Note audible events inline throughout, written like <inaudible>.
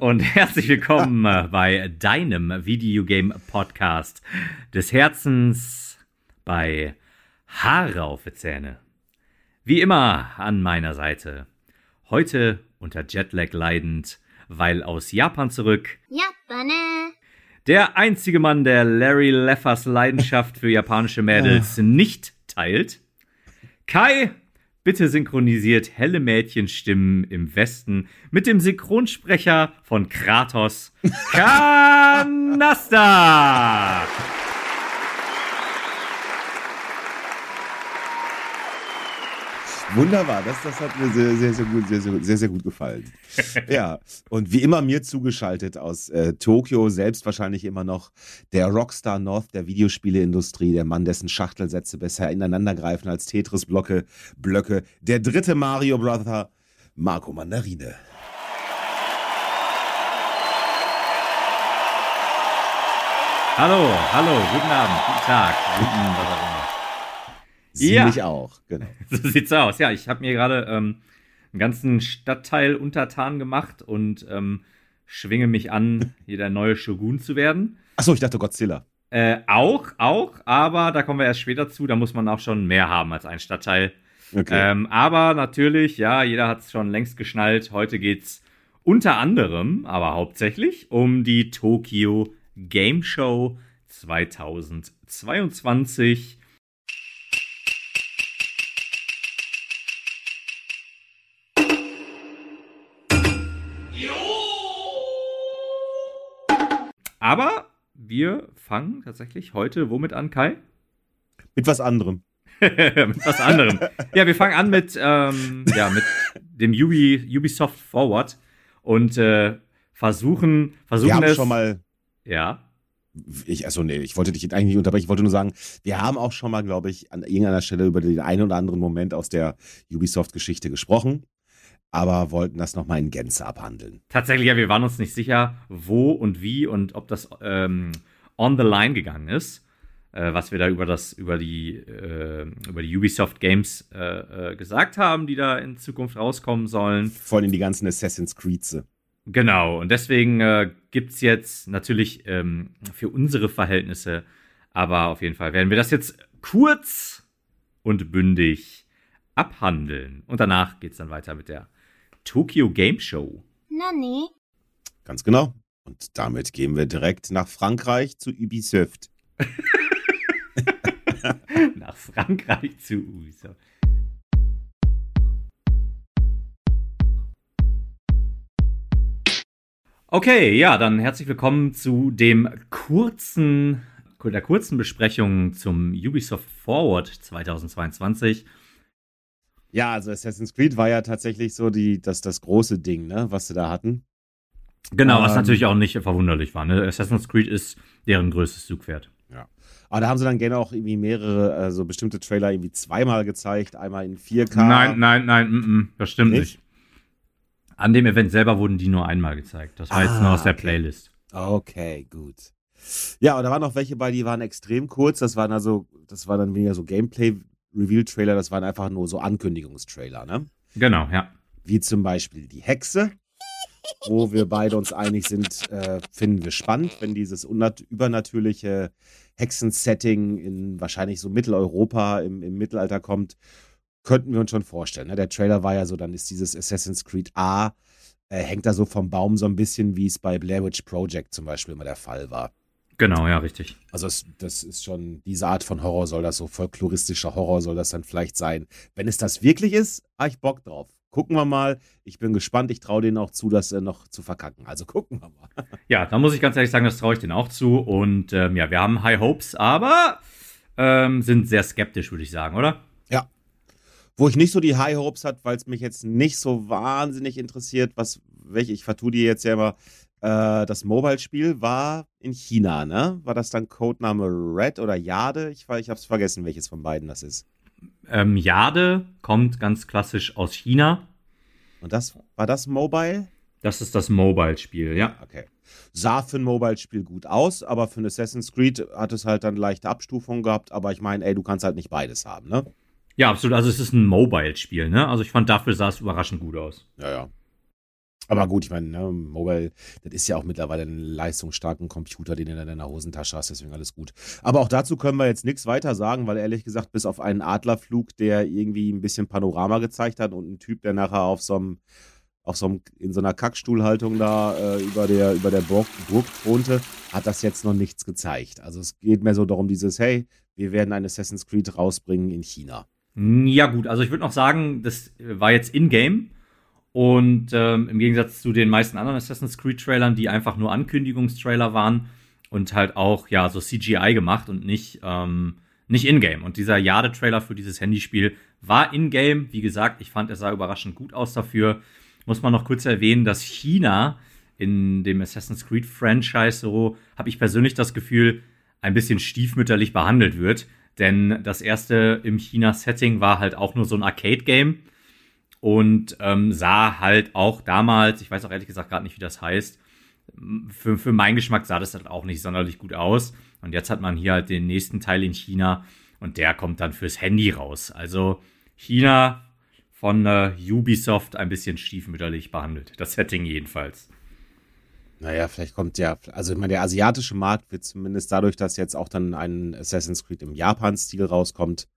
und herzlich willkommen äh, bei deinem Videogame Podcast des Herzens bei Haare auf die Zähne. Wie immer an meiner Seite. Heute unter Jetlag leidend, weil aus Japan zurück. Japane. Der einzige Mann, der Larry Leffers Leidenschaft für japanische Mädels nicht teilt. Kai Bitte synchronisiert helle Mädchenstimmen im Westen mit dem Synchronsprecher von Kratos, <laughs> Kanasta. Wunderbar, das, das hat mir sehr, sehr, sehr gut, sehr, sehr, sehr gut gefallen. ja, und wie immer mir zugeschaltet aus äh, Tokio, selbst wahrscheinlich immer noch der Rockstar North der Videospieleindustrie, der Mann, dessen Schachtelsätze besser ineinandergreifen als Tetris-Blöcke, Blöcke, der dritte Mario Brother, Marco Mandarine. Hallo, hallo, guten Abend, guten Tag, guten. Sie Ja. mich auch, genau. <laughs> So sieht's aus. Ja, ich habe mir gerade ähm, einen ganzen Stadtteil untertan gemacht und ähm, schwinge mich an, <laughs> hier der neue Shogun zu werden. Achso, ich dachte Godzilla. Äh, auch, auch, aber da kommen wir erst später zu. Da muss man auch schon mehr haben als ein Stadtteil. Okay. Ähm, aber natürlich, ja, jeder hat es schon längst geschnallt. Heute geht's unter anderem, aber hauptsächlich um die Tokyo Game Show 2022. Aber wir fangen tatsächlich heute womit an, Kai? Mit was anderem. <laughs> mit was anderem. ja, wir fangen an mit, ähm, ja, mit dem Ubi, Ubisoft Forward und äh, versuchen, versuchen Wir haben es. schon mal ja. Ich, also nee, ich wollte dich eigentlich nicht unterbrechen. Ich wollte nur sagen, wir haben auch schon mal, glaube ich, an irgendeiner Stelle über den einen oder anderen Moment aus der Ubisoft-Geschichte gesprochen, aber wollten das nochmal in Gänze abhandeln. Tatsächlich, ja, wir waren uns nicht sicher, wo und wie und ob das ähm, on the line gegangen ist, äh, was wir da über das, über die, äh, über die Ubisoft Games äh, äh, gesagt haben, die da in Zukunft rauskommen sollen. Vor allem die ganzen Assassin's Creeds. Genau, und deswegen äh, gibt es jetzt natürlich ähm, für unsere Verhältnisse, aber auf jeden Fall werden wir das jetzt kurz und bündig abhandeln. Und danach geht es dann weiter mit der Tokyo Game Show. Nani? Ganz genau. Und damit gehen wir direkt nach Frankreich zu Ubisoft. <laughs> Nach Frankreich zu Ubisoft. Okay, ja, dann herzlich willkommen zu dem kurzen, der kurzen Besprechung zum Ubisoft Forward 2022. Ja, also Assassin's Creed war ja tatsächlich so die, das, das große Ding, ne, was sie da hatten. Genau, was Ähm. natürlich auch nicht verwunderlich war. Ne? Assassin's Creed ist deren größtes Zugpferd. Aber da haben sie dann gerne auch irgendwie mehrere, also bestimmte Trailer irgendwie zweimal gezeigt. Einmal in 4K. Nein, nein, nein, mm, mm, das stimmt nicht? Nicht? An dem Event selber wurden die nur einmal gezeigt. Das war jetzt Ah, nur aus der okay. Playlist. Okay, gut. Ja, und da waren noch welche bei, die waren extrem kurz. Das waren also, das war dann weniger so Gameplay-Reveal-Trailer, das waren einfach nur so Ankündigungstrailer, ne? Genau, ja. Wie zum Beispiel die Hexe, wo wir beide uns einig sind, äh, finden wir spannend, wenn dieses übernatürliche Hexensetting in wahrscheinlich so Mitteleuropa im, im Mittelalter kommt, könnten wir uns schon vorstellen. Ne? Der Trailer war ja so, dann ist dieses Assassin's Creed A, äh, hängt da so vom Baum so ein bisschen, wie es bei Blair Witch Project zum Beispiel immer der Fall war. Genau, ja, richtig. Also das, das ist schon, diese Art von Horror soll das so, folkloristischer Horror soll das dann vielleicht sein. Wenn es das wirklich ist, habe ich Bock drauf. Gucken wir mal. Ich bin gespannt. Ich traue denen auch zu, das äh, noch zu verkacken. Also <laughs> gucken wir mal. Ja, da muss ich ganz ehrlich sagen, das traue ich denen auch zu. Und ähm, ja, wir haben High Hopes, aber ähm, sind sehr skeptisch, würde ich sagen, oder? Wo ich nicht so die High Hopes hat, weil es mich jetzt nicht so wahnsinnig interessiert, was, welche, ich vertue dir jetzt ja immer, äh, das Mobile-Spiel war in China, ne? War das dann Codename Red oder Jade? Ich, ich habe es vergessen, welches von beiden das ist. Ähm, Jade kommt ganz klassisch aus China. Und das, war das Mobile? Das ist das Mobile-Spiel, ja. Okay. Sah für ein Mobile-Spiel gut aus, aber für ein Assassin's Creed hat es halt dann leichte Abstufungen gehabt. Aber ich meine, ey, du kannst halt nicht beides haben, ne? Ja, absolut. Also es ist ein Mobile-Spiel, ne? Also ich fand, dafür sah es überraschend gut aus. Ja, ja. Aber gut, ich meine, ne, Mobile, das ist ja auch mittlerweile ein leistungsstarken Computer, den du in deiner Hosentasche hast, deswegen alles gut. Aber auch dazu können wir jetzt nichts weiter sagen, weil ehrlich gesagt, bis auf einen Adlerflug, der irgendwie ein bisschen Panorama gezeigt hat und ein Typ, der nachher auf so einem, auf so einem, in so einer Kackstuhlhaltung da äh, über der, über der Burg, Burg thronte, hat das jetzt noch nichts gezeigt. Also es geht mehr so darum, dieses, hey, wir werden ein Assassin's Creed rausbringen in China. Ja, gut, also ich würde noch sagen, das war jetzt in-game. Und ähm, im Gegensatz zu den meisten anderen Assassin's Creed-Trailern, die einfach nur Ankündigungstrailer waren und halt auch ja so CGI gemacht und nicht, ähm, nicht in-game. Und dieser Jade-Trailer für dieses Handyspiel war in-game. Wie gesagt, ich fand, er sah überraschend gut aus dafür. Muss man noch kurz erwähnen, dass China in dem Assassin's Creed-Franchise so, habe ich persönlich das Gefühl, ein bisschen stiefmütterlich behandelt wird. Denn das erste im China-Setting war halt auch nur so ein Arcade-Game und ähm, sah halt auch damals, ich weiß auch ehrlich gesagt gerade nicht, wie das heißt, für, für meinen Geschmack sah das halt auch nicht sonderlich gut aus. Und jetzt hat man hier halt den nächsten Teil in China und der kommt dann fürs Handy raus. Also China von äh, Ubisoft ein bisschen stiefmütterlich behandelt. Das Setting jedenfalls. Naja, vielleicht kommt ja, also ich meine, der asiatische Markt wird zumindest dadurch, dass jetzt auch dann ein Assassin's Creed im Japan-Stil rauskommt,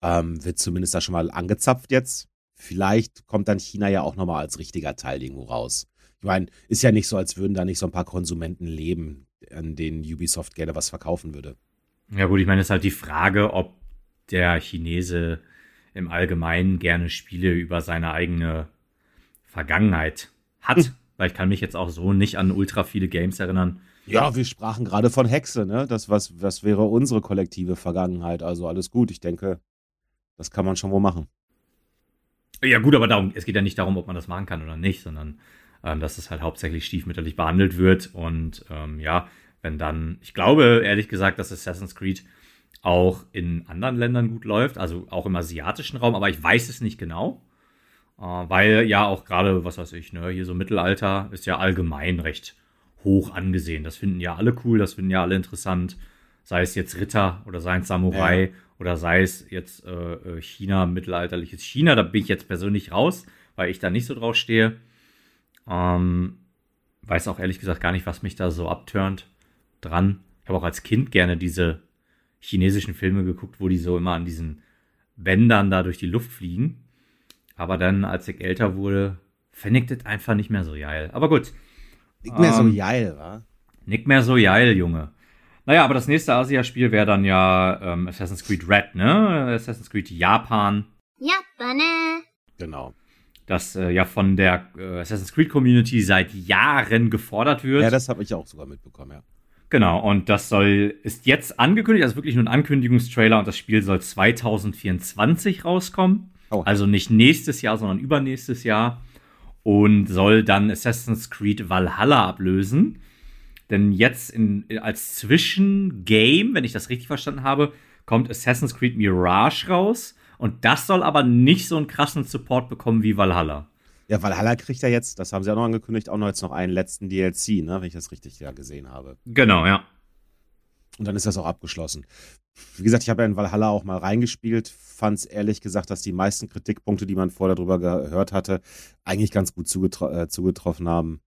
ähm, wird zumindest da schon mal angezapft jetzt vielleicht kommt dann China ja auch nochmal als richtiger Teil irgendwo raus. Ich meine, ist ja nicht so, als würden da nicht so ein paar Konsumenten leben, an denen Ubisoft gerne was verkaufen würde. Ja gut, ich meine, es ist halt die Frage, ob der Chinese im Allgemeinen gerne Spiele über seine eigene Vergangenheit hat. Hm. Weil ich kann mich jetzt auch so nicht an ultra viele Games erinnern. Ja, wir sprachen gerade von Hexe, ne? Das was, was wäre unsere kollektive Vergangenheit. Also alles gut. Ich denke, das kann man schon wohl machen. Ja, gut, aber darum, es geht ja nicht darum, ob man das machen kann oder nicht, sondern ähm, dass es halt hauptsächlich stiefmütterlich behandelt wird. Und ähm, ja, wenn dann, ich glaube ehrlich gesagt, dass Assassin's Creed auch in anderen Ländern gut läuft, also auch im asiatischen Raum, aber ich weiß es nicht genau. Äh, weil ja auch gerade, was weiß ich, ne, hier so Mittelalter ist ja allgemein recht hoch angesehen. Das finden ja alle cool, das finden ja alle interessant. Sei es jetzt Ritter oder sei Samurai. Ja oder sei es jetzt äh, äh, China, mittelalterliches China, da bin ich jetzt persönlich raus, weil ich da nicht so drauf stehe. Ähm, weiß auch ehrlich gesagt gar nicht, was mich da so abturnt dran. Ich habe auch als Kind gerne diese chinesischen Filme geguckt, wo die so immer an diesen Bändern da durch die Luft fliegen. Aber dann, als ich älter wurde, fände ich das einfach nicht mehr so geil. Aber gut. Nicht mehr ähm, so geil, wa? Nicht mehr so geil, Junge. Naja, aber das nächste Asia-Spiel wäre dann ja ähm, Assassin's Creed Red, ne? Assassin's Creed Japan. Japan. Ne? Genau. Das äh, ja von der äh, Assassin's Creed Community seit Jahren gefordert wird. Ja, das habe ich auch sogar mitbekommen, ja. Genau, und das soll, ist jetzt angekündigt, also wirklich nur ein Ankündigungstrailer und das Spiel soll 2024 rauskommen. Oh. Also nicht nächstes Jahr, sondern übernächstes Jahr. Und soll dann Assassin's Creed Valhalla ablösen. Denn jetzt in, als Zwischengame, wenn ich das richtig verstanden habe, kommt Assassin's Creed Mirage raus. Und das soll aber nicht so einen krassen Support bekommen wie Valhalla. Ja, Valhalla kriegt ja jetzt, das haben sie auch noch angekündigt, auch noch jetzt noch einen letzten DLC, ne, wenn ich das richtig ja gesehen habe. Genau, ja. Und dann ist das auch abgeschlossen. Wie gesagt, ich habe ja in Valhalla auch mal reingespielt, fand es ehrlich gesagt, dass die meisten Kritikpunkte, die man vorher darüber gehört hatte, eigentlich ganz gut äh, zugetroffen haben.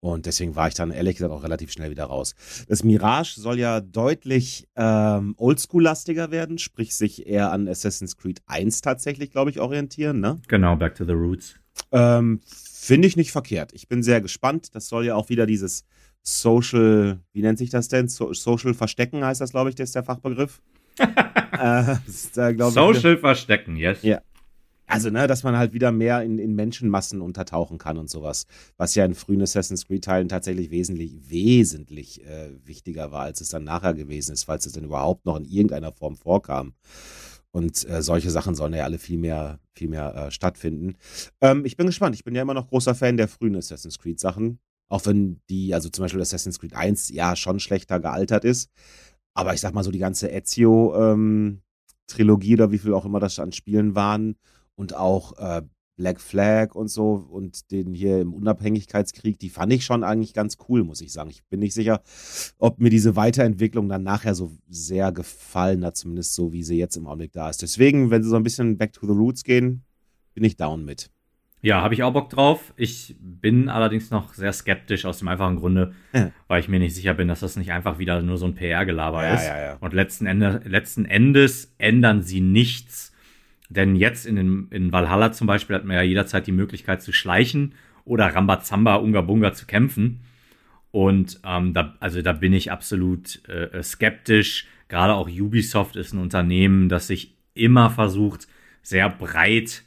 Und deswegen war ich dann ehrlich gesagt auch relativ schnell wieder raus. Das Mirage soll ja deutlich ähm, oldschool-lastiger werden, sprich sich eher an Assassin's Creed 1 tatsächlich, glaube ich, orientieren, ne? Genau, Back to the Roots. Ähm, Finde ich nicht verkehrt. Ich bin sehr gespannt. Das soll ja auch wieder dieses Social, wie nennt sich das denn? So, Social Verstecken heißt das, glaube ich, das ist der Fachbegriff. <laughs> äh, ist, äh, Social ich, Verstecken, yes. Ja, also, ne, dass man halt wieder mehr in, in Menschenmassen untertauchen kann und sowas. Was ja in frühen Assassin's Creed-Teilen tatsächlich wesentlich, wesentlich äh, wichtiger war, als es dann nachher gewesen ist, falls es denn überhaupt noch in irgendeiner Form vorkam. Und äh, solche Sachen sollen ja alle viel mehr, viel mehr äh, stattfinden. Ähm, ich bin gespannt. Ich bin ja immer noch großer Fan der frühen Assassin's Creed-Sachen. Auch wenn die, also zum Beispiel Assassin's Creed 1 ja schon schlechter gealtert ist. Aber ich sag mal so, die ganze Ezio-Trilogie ähm, oder wie viel auch immer das an Spielen waren und auch äh, Black Flag und so und den hier im Unabhängigkeitskrieg, die fand ich schon eigentlich ganz cool, muss ich sagen. Ich bin nicht sicher, ob mir diese Weiterentwicklung dann nachher so sehr gefallen hat, zumindest so, wie sie jetzt im Augenblick da ist. Deswegen, wenn sie so ein bisschen back to the roots gehen, bin ich down mit. Ja, habe ich auch Bock drauf. Ich bin allerdings noch sehr skeptisch aus dem einfachen Grunde, Ja. weil ich mir nicht sicher bin, dass das nicht einfach wieder nur so ein PR-Gelaber Ja, ist. ja, ja. Und letzten, Ende, letzten Endes ändern sie nichts. Denn jetzt in, den, in Valhalla zum Beispiel hat man ja jederzeit die Möglichkeit zu schleichen oder Rambazamba, Unga Bunga zu kämpfen. Und ähm, da, also da bin ich absolut äh, skeptisch. Gerade auch Ubisoft ist ein Unternehmen, das sich immer versucht, sehr breit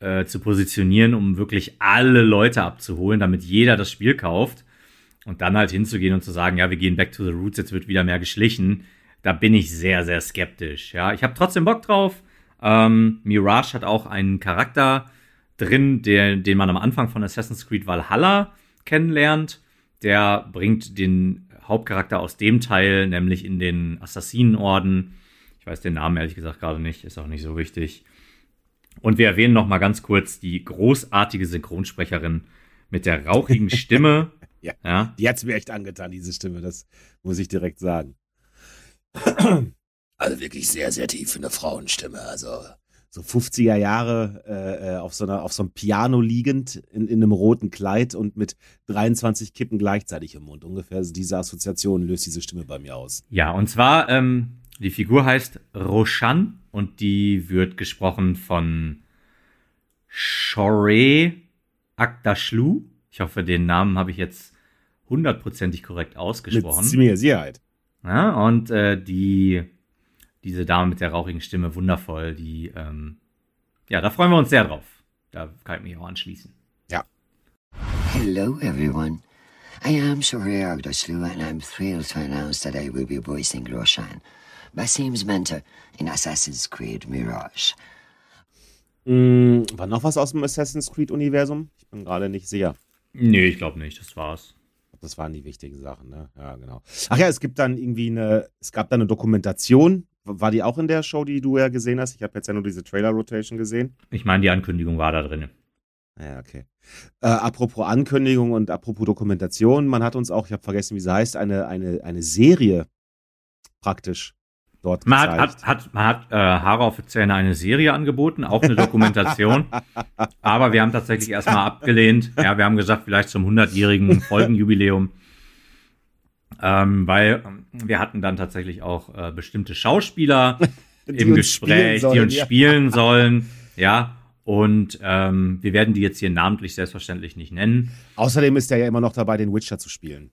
äh, zu positionieren, um wirklich alle Leute abzuholen, damit jeder das Spiel kauft. Und dann halt hinzugehen und zu sagen, ja, wir gehen back to the roots, jetzt wird wieder mehr geschlichen. Da bin ich sehr, sehr skeptisch. Ja, ich habe trotzdem Bock drauf. Ähm, Mirage hat auch einen Charakter drin, der, den man am Anfang von Assassin's Creed Valhalla kennenlernt. Der bringt den Hauptcharakter aus dem Teil, nämlich in den Assassinenorden. Ich weiß den Namen ehrlich gesagt gerade nicht, ist auch nicht so wichtig. Und wir erwähnen noch mal ganz kurz die großartige Synchronsprecherin mit der rauchigen Stimme. <laughs> Ja. ja. Die hat's mir echt angetan, diese Stimme, das muss ich direkt sagen. Also wirklich sehr, sehr tief für eine Frauenstimme. Also so 50er Jahre äh, äh, auf, so einer, auf so einem Piano liegend in, in einem roten Kleid und mit 23 Kippen gleichzeitig im Mund. Ungefähr diese Assoziation löst diese Stimme bei mir aus. Ja, und zwar, ähm, die Figur heißt Roshan und die wird gesprochen von Shore Akdashlu. Ich hoffe, den Namen habe ich jetzt hundertprozentig korrekt ausgesprochen. Mit ziemlicher Sicherheit. Ja, und äh, die, diese Dame mit der rauchigen Stimme, wundervoll, die, ähm, ja, da freuen wir uns sehr drauf. Da kann ich mich auch anschließen. Hello, everyone. I am Shohreh Agdaslu, and I'm thrilled to announce that I will be voicing Roshan, Basim's mentor in Assassin's Creed Mirage. Mm, war noch was aus dem Assassin's Creed-Universum? Ich bin gerade nicht sicher. Nee, ich glaube nicht, das war's. Das waren die wichtigen Sachen, ne? Ja, genau. Ach ja, es gibt dann irgendwie eine, es gab da eine Dokumentation. War die auch in der Show, die du ja gesehen hast? Ich habe jetzt ja nur diese Trailer-Rotation gesehen. Ich meine, die Ankündigung war da drin. Ja, okay. Äh, apropos Ankündigung und apropos Dokumentation, man hat uns auch, ich habe vergessen, wie sie heißt, eine, eine, eine Serie praktisch dort Man gezeigt. hat, hat, man hat äh, Haare auf Zähne eine Serie angeboten, auch eine Dokumentation. <laughs> aber wir haben tatsächlich erstmal abgelehnt. Ja, wir haben gesagt, vielleicht zum 100-jährigen Folgenjubiläum. Ähm, weil ähm, wir hatten dann tatsächlich auch äh, bestimmte Schauspieler im Gespräch, spielen die uns sollen, ja. spielen <laughs> sollen. Ja, und ähm, wir werden die jetzt hier namentlich selbstverständlich nicht nennen. Außerdem ist er ja immer noch dabei, den Witcher zu spielen.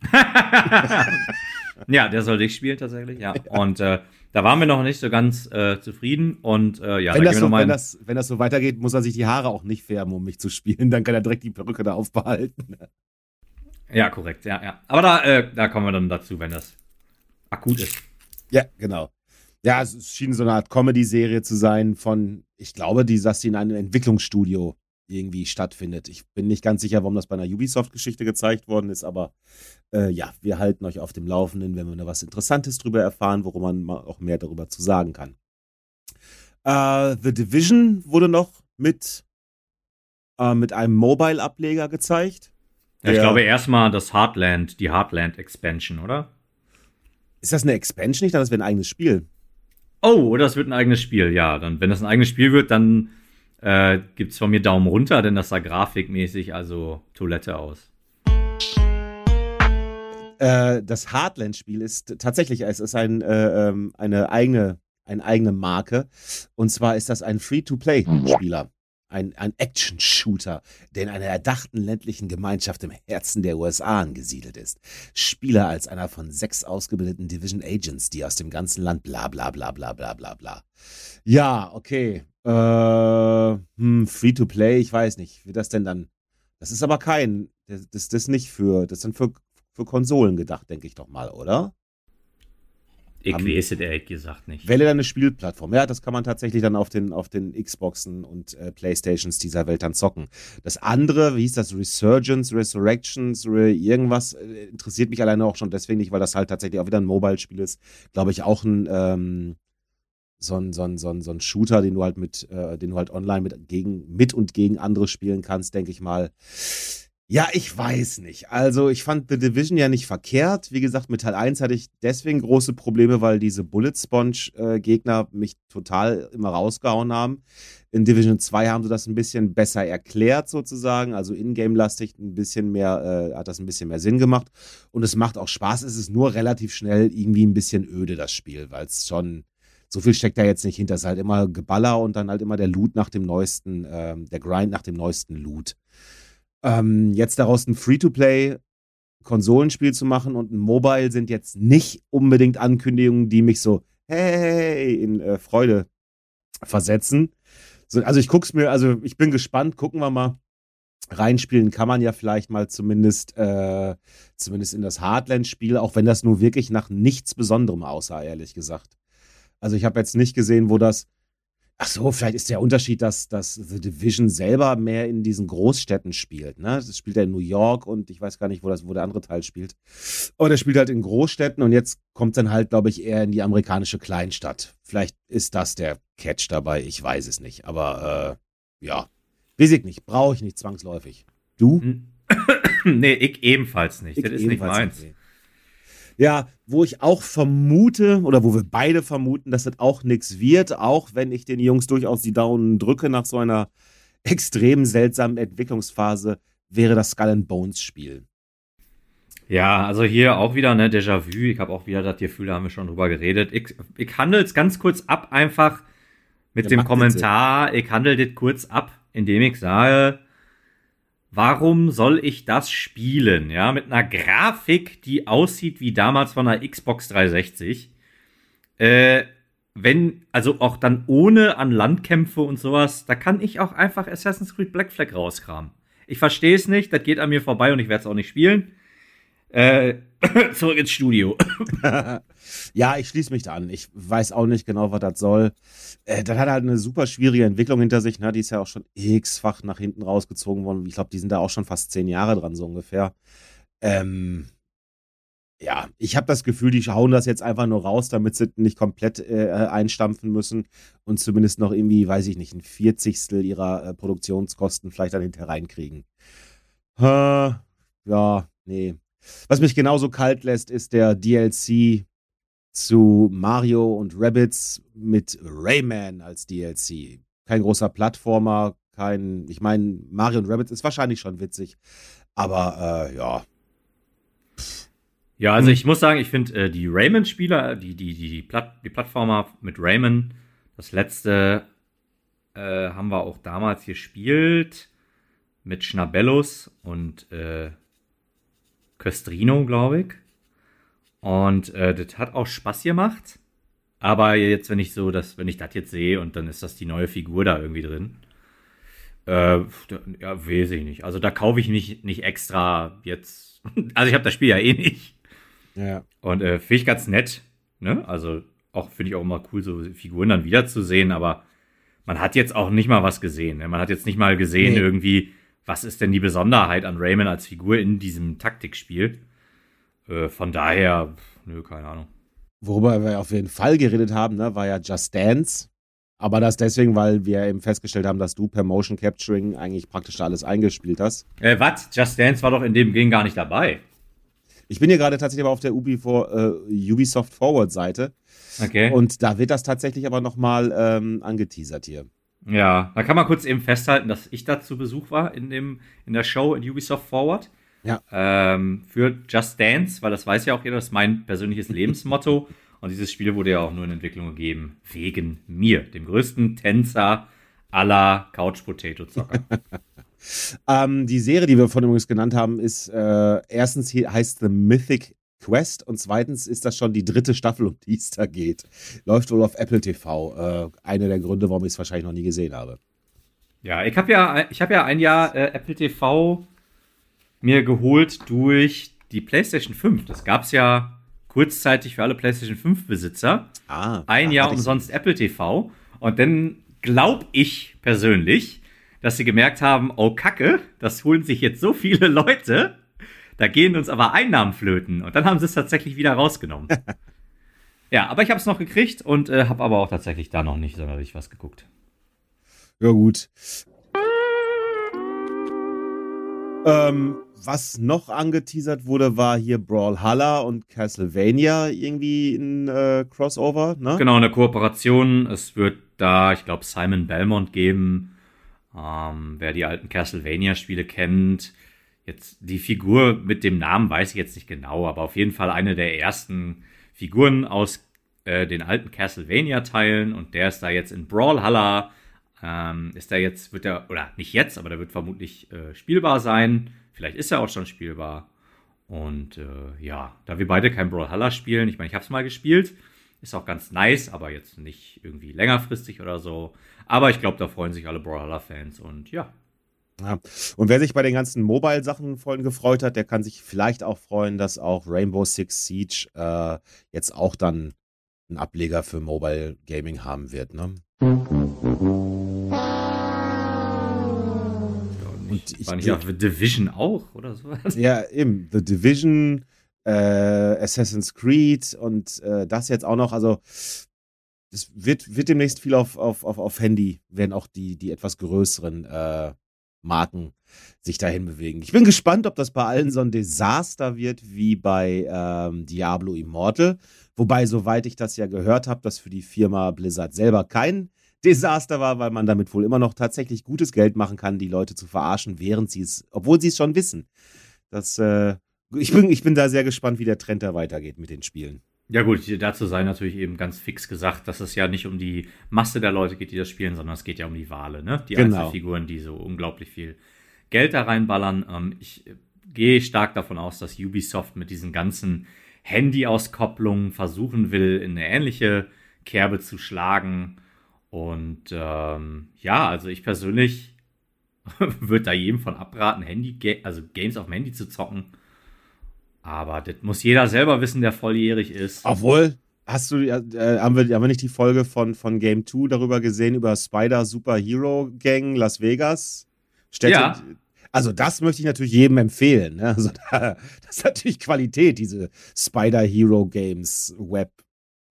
<laughs> Ja, der soll dich spielen tatsächlich, ja. Und äh, da waren wir noch nicht so ganz äh, zufrieden. Und äh, ja, wenn, da das so, wenn, das, wenn das so weitergeht, muss er sich die Haare auch nicht färben, um mich zu spielen. Dann kann er direkt die Perücke da aufbehalten. Ja, korrekt, ja, ja. Aber da, äh, da kommen wir dann dazu, wenn das akut ist. Ja, genau. Ja, es schien so eine Art Comedy-Serie zu sein von, ich glaube, die, dass sie in einem Entwicklungsstudio irgendwie stattfindet. Ich bin nicht ganz sicher, warum das bei einer Ubisoft-Geschichte gezeigt worden ist, aber äh, ja, wir halten euch auf dem Laufenden, wenn wir da was Interessantes drüber erfahren, worum man auch mehr darüber zu sagen kann. Äh, The Division wurde noch mit, äh, mit einem Mobile-Ableger gezeigt. Ja, ich glaube erstmal das Heartland, die Heartland Expansion, oder? Ist das eine Expansion? Ich dachte, das wäre ein eigenes Spiel. Oh, das wird ein eigenes Spiel, ja. Dann, wenn das ein eigenes Spiel wird, dann äh, gibt es von mir Daumen runter, denn das sah grafikmäßig also Toilette aus. Äh, das Heartland-Spiel ist tatsächlich, es ist ein, äh, ähm, eine eigene, eine eigene Marke. Und zwar ist das ein Free-to-Play-Spieler. Ein, ein Action-Shooter, der in einer erdachten ländlichen Gemeinschaft im Herzen der USA angesiedelt ist. Spieler als einer von sechs ausgebildeten Division Agents, die aus dem ganzen Land bla bla bla bla bla bla bla. Ja, okay. Äh, hm, Free-to-Play, ich weiß nicht. Wie das denn dann? Das ist aber kein, das, das, das nicht für, das sind für für Konsolen gedacht, denke ich doch mal, oder? Weiß es ehrlich gesagt nicht. Wähle eine Spielplattform. Ja, das kann man tatsächlich dann auf den, auf den Xboxen und äh, Playstations dieser Welt dann zocken. Das andere, wie hieß das, Resurgence, Resurrections, Re irgendwas, äh, interessiert mich alleine auch schon deswegen nicht, weil das halt tatsächlich auch wieder ein Mobile-Spiel ist. Glaube ich auch ein, ähm, so ein, so ein, so ein, so ein Shooter, den du halt mit, äh, den du halt online mit, gegen, mit und gegen andere spielen kannst, denke ich mal. Ja, ich weiß nicht. Also, ich fand The Division ja nicht verkehrt. Wie gesagt, mit Teil 1 hatte ich deswegen große Probleme, weil diese Bullet Sponge-Gegner mich total immer rausgehauen haben. In Division 2 haben sie das ein bisschen besser erklärt, sozusagen. Also in-game-lastig ein bisschen mehr, äh, hat das ein bisschen mehr Sinn gemacht. Und es macht auch Spaß. Es ist nur relativ schnell irgendwie ein bisschen öde, das Spiel, weil es schon. So viel steckt da jetzt nicht hinter. Es ist halt immer Geballer und dann halt immer der Loot nach dem neuesten, ähm, der Grind nach dem neuesten Loot. Ähm, jetzt daraus ein Free-to-Play Konsolenspiel zu machen und ein Mobile sind jetzt nicht unbedingt Ankündigungen, die mich so hey in äh, Freude versetzen. So, also ich guck's mir, also ich bin gespannt, gucken wir mal. Reinspielen kann man ja vielleicht mal zumindest, äh, zumindest in das Heartland-Spiel, auch wenn das nur wirklich nach nichts Besonderem aussah, ehrlich gesagt. Also ich habe jetzt nicht gesehen, wo das, Ach so, vielleicht ist der Unterschied, dass, dass The Division selber mehr in diesen Großstädten spielt. Ne? Das spielt er in New York und ich weiß gar nicht, wo, das, wo der andere Teil spielt. Aber der spielt halt in Großstädten und jetzt kommt dann halt, glaube ich, eher in die amerikanische Kleinstadt. Vielleicht ist das der Catch dabei, ich weiß es nicht. Aber äh, ja, weiß ich nicht, brauche ich nicht zwangsläufig. Du? <coughs> nee, ich ebenfalls nicht. Ich das ist nicht meins. Nicht. Ja, wo ich auch vermute, oder wo wir beide vermuten, dass das auch nichts wird, auch wenn ich den Jungs durchaus die Daumen drücke nach so einer <laughs> extrem seltsamen Entwicklungsphase, wäre das Skull and Bones Spiel. Ja, also hier auch wieder, ne, Déjà-vu. Ich habe auch wieder das Gefühl, da haben wir schon drüber geredet. Ich, ich handle es ganz kurz ab, einfach mit Ja, dem Kommentar. Ich handle das kurz ab, indem ich sage, warum soll ich das spielen? Ja, mit einer Grafik, die aussieht wie damals von einer Xbox 360. Äh, wenn, also auch dann ohne an Landkämpfe und sowas, da kann ich auch einfach Assassin's Creed Black Flag rauskramen. Ich verstehe es nicht, das geht an mir vorbei und ich werde es auch nicht spielen. Äh, <coughs> zurück ins Studio. <laughs> ja, ich schließe mich da an. Ich weiß auch nicht genau, was das soll. Äh, das hat halt eine super schwierige Entwicklung hinter sich. Ne? Die ist ja auch schon x-fach nach hinten rausgezogen worden. Ich glaube, die sind da auch schon fast zehn Jahre dran, so ungefähr. Ähm, ja, ich habe das Gefühl, die hauen das jetzt einfach nur raus, damit sie nicht komplett äh, einstampfen müssen und zumindest noch irgendwie, weiß ich nicht, ein Vierzigstel ihrer äh, Produktionskosten vielleicht dann hinterher reinkriegen. Äh, ja, nee. Was mich genauso kalt lässt, ist der DLC zu Mario und Rabbids mit Rayman als DLC. Kein großer Plattformer, kein, ich meine, Mario und Rabbids ist wahrscheinlich schon witzig, aber äh, ja, Ja, also ich muss sagen, ich finde äh, die Rayman-Spieler, die, die, die, Platt, die Plattformer mit Rayman, das letzte äh, haben wir auch damals gespielt mit Schnabellus und äh, Köstrino, glaube ich. Und äh, das hat auch Spaß gemacht. Aber jetzt, wenn ich so das, wenn ich das jetzt sehe und dann ist das die neue Figur da irgendwie drin. Äh, ja, weiß ich nicht. Also da kaufe ich nicht, nicht extra jetzt. <laughs> Also ich habe das Spiel ja eh nicht. ja. Und äh, finde ich ganz nett. Ne? Also auch finde ich auch immer cool, so Figuren dann wiederzusehen, aber man hat jetzt auch nicht mal was gesehen. Ne? Man hat jetzt nicht mal gesehen, Nee. irgendwie, was ist denn die Besonderheit an Rayman als Figur in diesem Taktikspiel. Äh, von daher, nö, keine Ahnung. Worüber wir auf jeden Fall geredet haben, ne, war ja Just Dance. Aber das deswegen, weil wir eben festgestellt haben, dass du per Motion Capturing eigentlich praktisch alles eingespielt hast. Äh, was? Just Dance war doch in dem Game gar nicht dabei. Ich bin hier gerade tatsächlich aber auf der Ubi for, äh, Ubisoft Forward Seite Okay. und da wird das tatsächlich aber nochmal ähm, angeteasert hier. Ja, da kann man kurz eben festhalten, dass ich da zu Besuch war in, dem, in der Show in Ubisoft Forward. Ja. Ähm, für Just Dance, weil das weiß ja auch jeder, das ist mein persönliches <laughs> Lebensmotto. Und dieses Spiel wurde ja auch nur in Entwicklung gegeben wegen mir, dem größten Tänzer aller Couch Potato Zocker. <laughs> Ähm, die Serie, die wir von übrigens genannt haben, ist äh, erstens hier heißt The Mythic Quest und zweitens ist das schon die dritte Staffel, um die es da geht. Läuft wohl auf Apple TV. Äh, einer der Gründe, warum ich es wahrscheinlich noch nie gesehen habe. ja, ich habe ja, ich habe ja ein Jahr äh, Apple TV mir geholt durch die PlayStation 5. Das gab es ja kurzzeitig für alle PlayStation 5 Besitzer. Ah, ein Jahr umsonst Apple TV. Und dann glaube ich persönlich, dass sie gemerkt haben, oh Kacke, das holen sich jetzt so viele Leute, da gehen uns aber Einnahmen flöten. Und dann haben sie es tatsächlich wieder rausgenommen. <laughs> ja, aber ich habe es noch gekriegt und äh, habe aber auch tatsächlich da noch nicht sonderlich was geguckt. Ja, gut. Ähm, was noch angeteasert wurde, war hier Brawlhalla und Castlevania irgendwie ein äh, Crossover, ne? Genau, eine Kooperation. Es wird da, ich glaube, Simon Belmont geben. Ähm, wer die alten Castlevania-Spiele kennt. Jetzt die Figur mit dem Namen weiß ich jetzt nicht genau, aber auf jeden Fall eine der ersten Figuren aus äh, den alten Castlevania-Teilen und der ist da jetzt in Brawlhalla. Ähm, ist da jetzt, wird er, oder nicht jetzt, aber der wird vermutlich äh, spielbar sein. Vielleicht ist er auch schon spielbar. Und äh, ja, da wir beide kein Brawlhalla spielen, ich meine, ich habe es mal gespielt, ist auch ganz nice, aber jetzt nicht irgendwie längerfristig oder so. Aber ich glaube, da freuen sich alle Brawlhalla-Fans und ja. Ja. Und wer sich bei den ganzen Mobile-Sachen vorhin gefreut hat, der kann sich vielleicht auch freuen, dass auch Rainbow Six Siege äh, jetzt auch dann einen Ableger für Mobile Gaming haben wird, ne? Und ich, war nicht auch The Division auch oder so? <laughs> Ja, eben. The Division, äh, Assassin's Creed und äh, das jetzt auch noch. Also, es wird, wird demnächst viel auf, auf, auf, auf Handy, werden auch die, die etwas größeren äh, Marken sich dahin bewegen. Ich bin gespannt, ob das bei allen so ein Desaster wird wie bei ähm, Diablo Immortal. Wobei, soweit ich das ja gehört habe, das für die Firma Blizzard selber kein Desaster war, weil man damit wohl immer noch tatsächlich gutes Geld machen kann, die Leute zu verarschen, während sie es, obwohl sie es schon wissen. Das, äh, ich, bin, ich bin da sehr gespannt, wie der Trend da weitergeht mit den Spielen. Ja gut, dazu sei natürlich eben ganz fix gesagt, dass es ja nicht um die Masse der Leute geht, die das spielen, sondern es geht ja um die Wale, ne? Die genau. Einzelfiguren, die so unglaublich viel Geld da reinballern. Ähm, ich gehe stark davon aus, dass Ubisoft mit diesen ganzen Handy-Auskopplungen versuchen will, in eine ähnliche Kerbe zu schlagen. Und ähm, ja, also ich persönlich <laughs> würde da jedem von abraten, Handy, also Games auf dem Handy zu zocken. Aber das muss jeder selber wissen, der volljährig ist. Obwohl, hast du, äh, haben, wir, haben wir nicht die Folge von, von Game 2 darüber gesehen, über Spider Super Hero Gang Las Vegas? Städte, ja. Also das möchte ich natürlich jedem empfehlen. Ne? Also da, <laughs> das ist natürlich Qualität, diese Spider Hero Games Web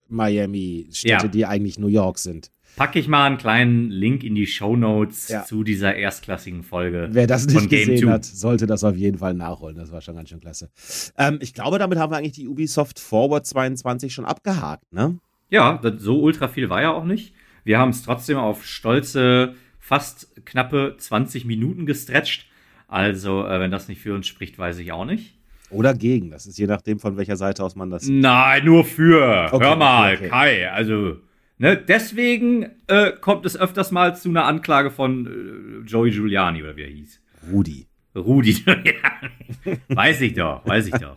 Miami Städte, ja. die eigentlich New York sind. Packe ich mal einen kleinen Link in die Show Notes ja. zu dieser erstklassigen Folge. Wer das nicht gesehen hat, sollte das auf jeden Fall nachholen. Das war schon ganz schön klasse. Ähm, ich glaube, damit haben wir eigentlich die Ubisoft Forward 22 schon abgehakt, ne? Ja, das, so ultra viel war ja auch nicht. Wir haben es trotzdem auf stolze, fast knappe 20 Minuten gestretcht. Also, äh, wenn das nicht für uns spricht, weiß ich auch nicht. Oder gegen. Das ist je nachdem, von welcher Seite aus man das sieht. Nein, nur für. Okay, Hör mal, okay, okay. Kai. Also, ne, deswegen äh, kommt es öfters mal zu einer Anklage von äh, Joey Giuliani oder wie er hieß. Rudi. Rudi Giuliani. <laughs> weiß ich doch, weiß ich doch.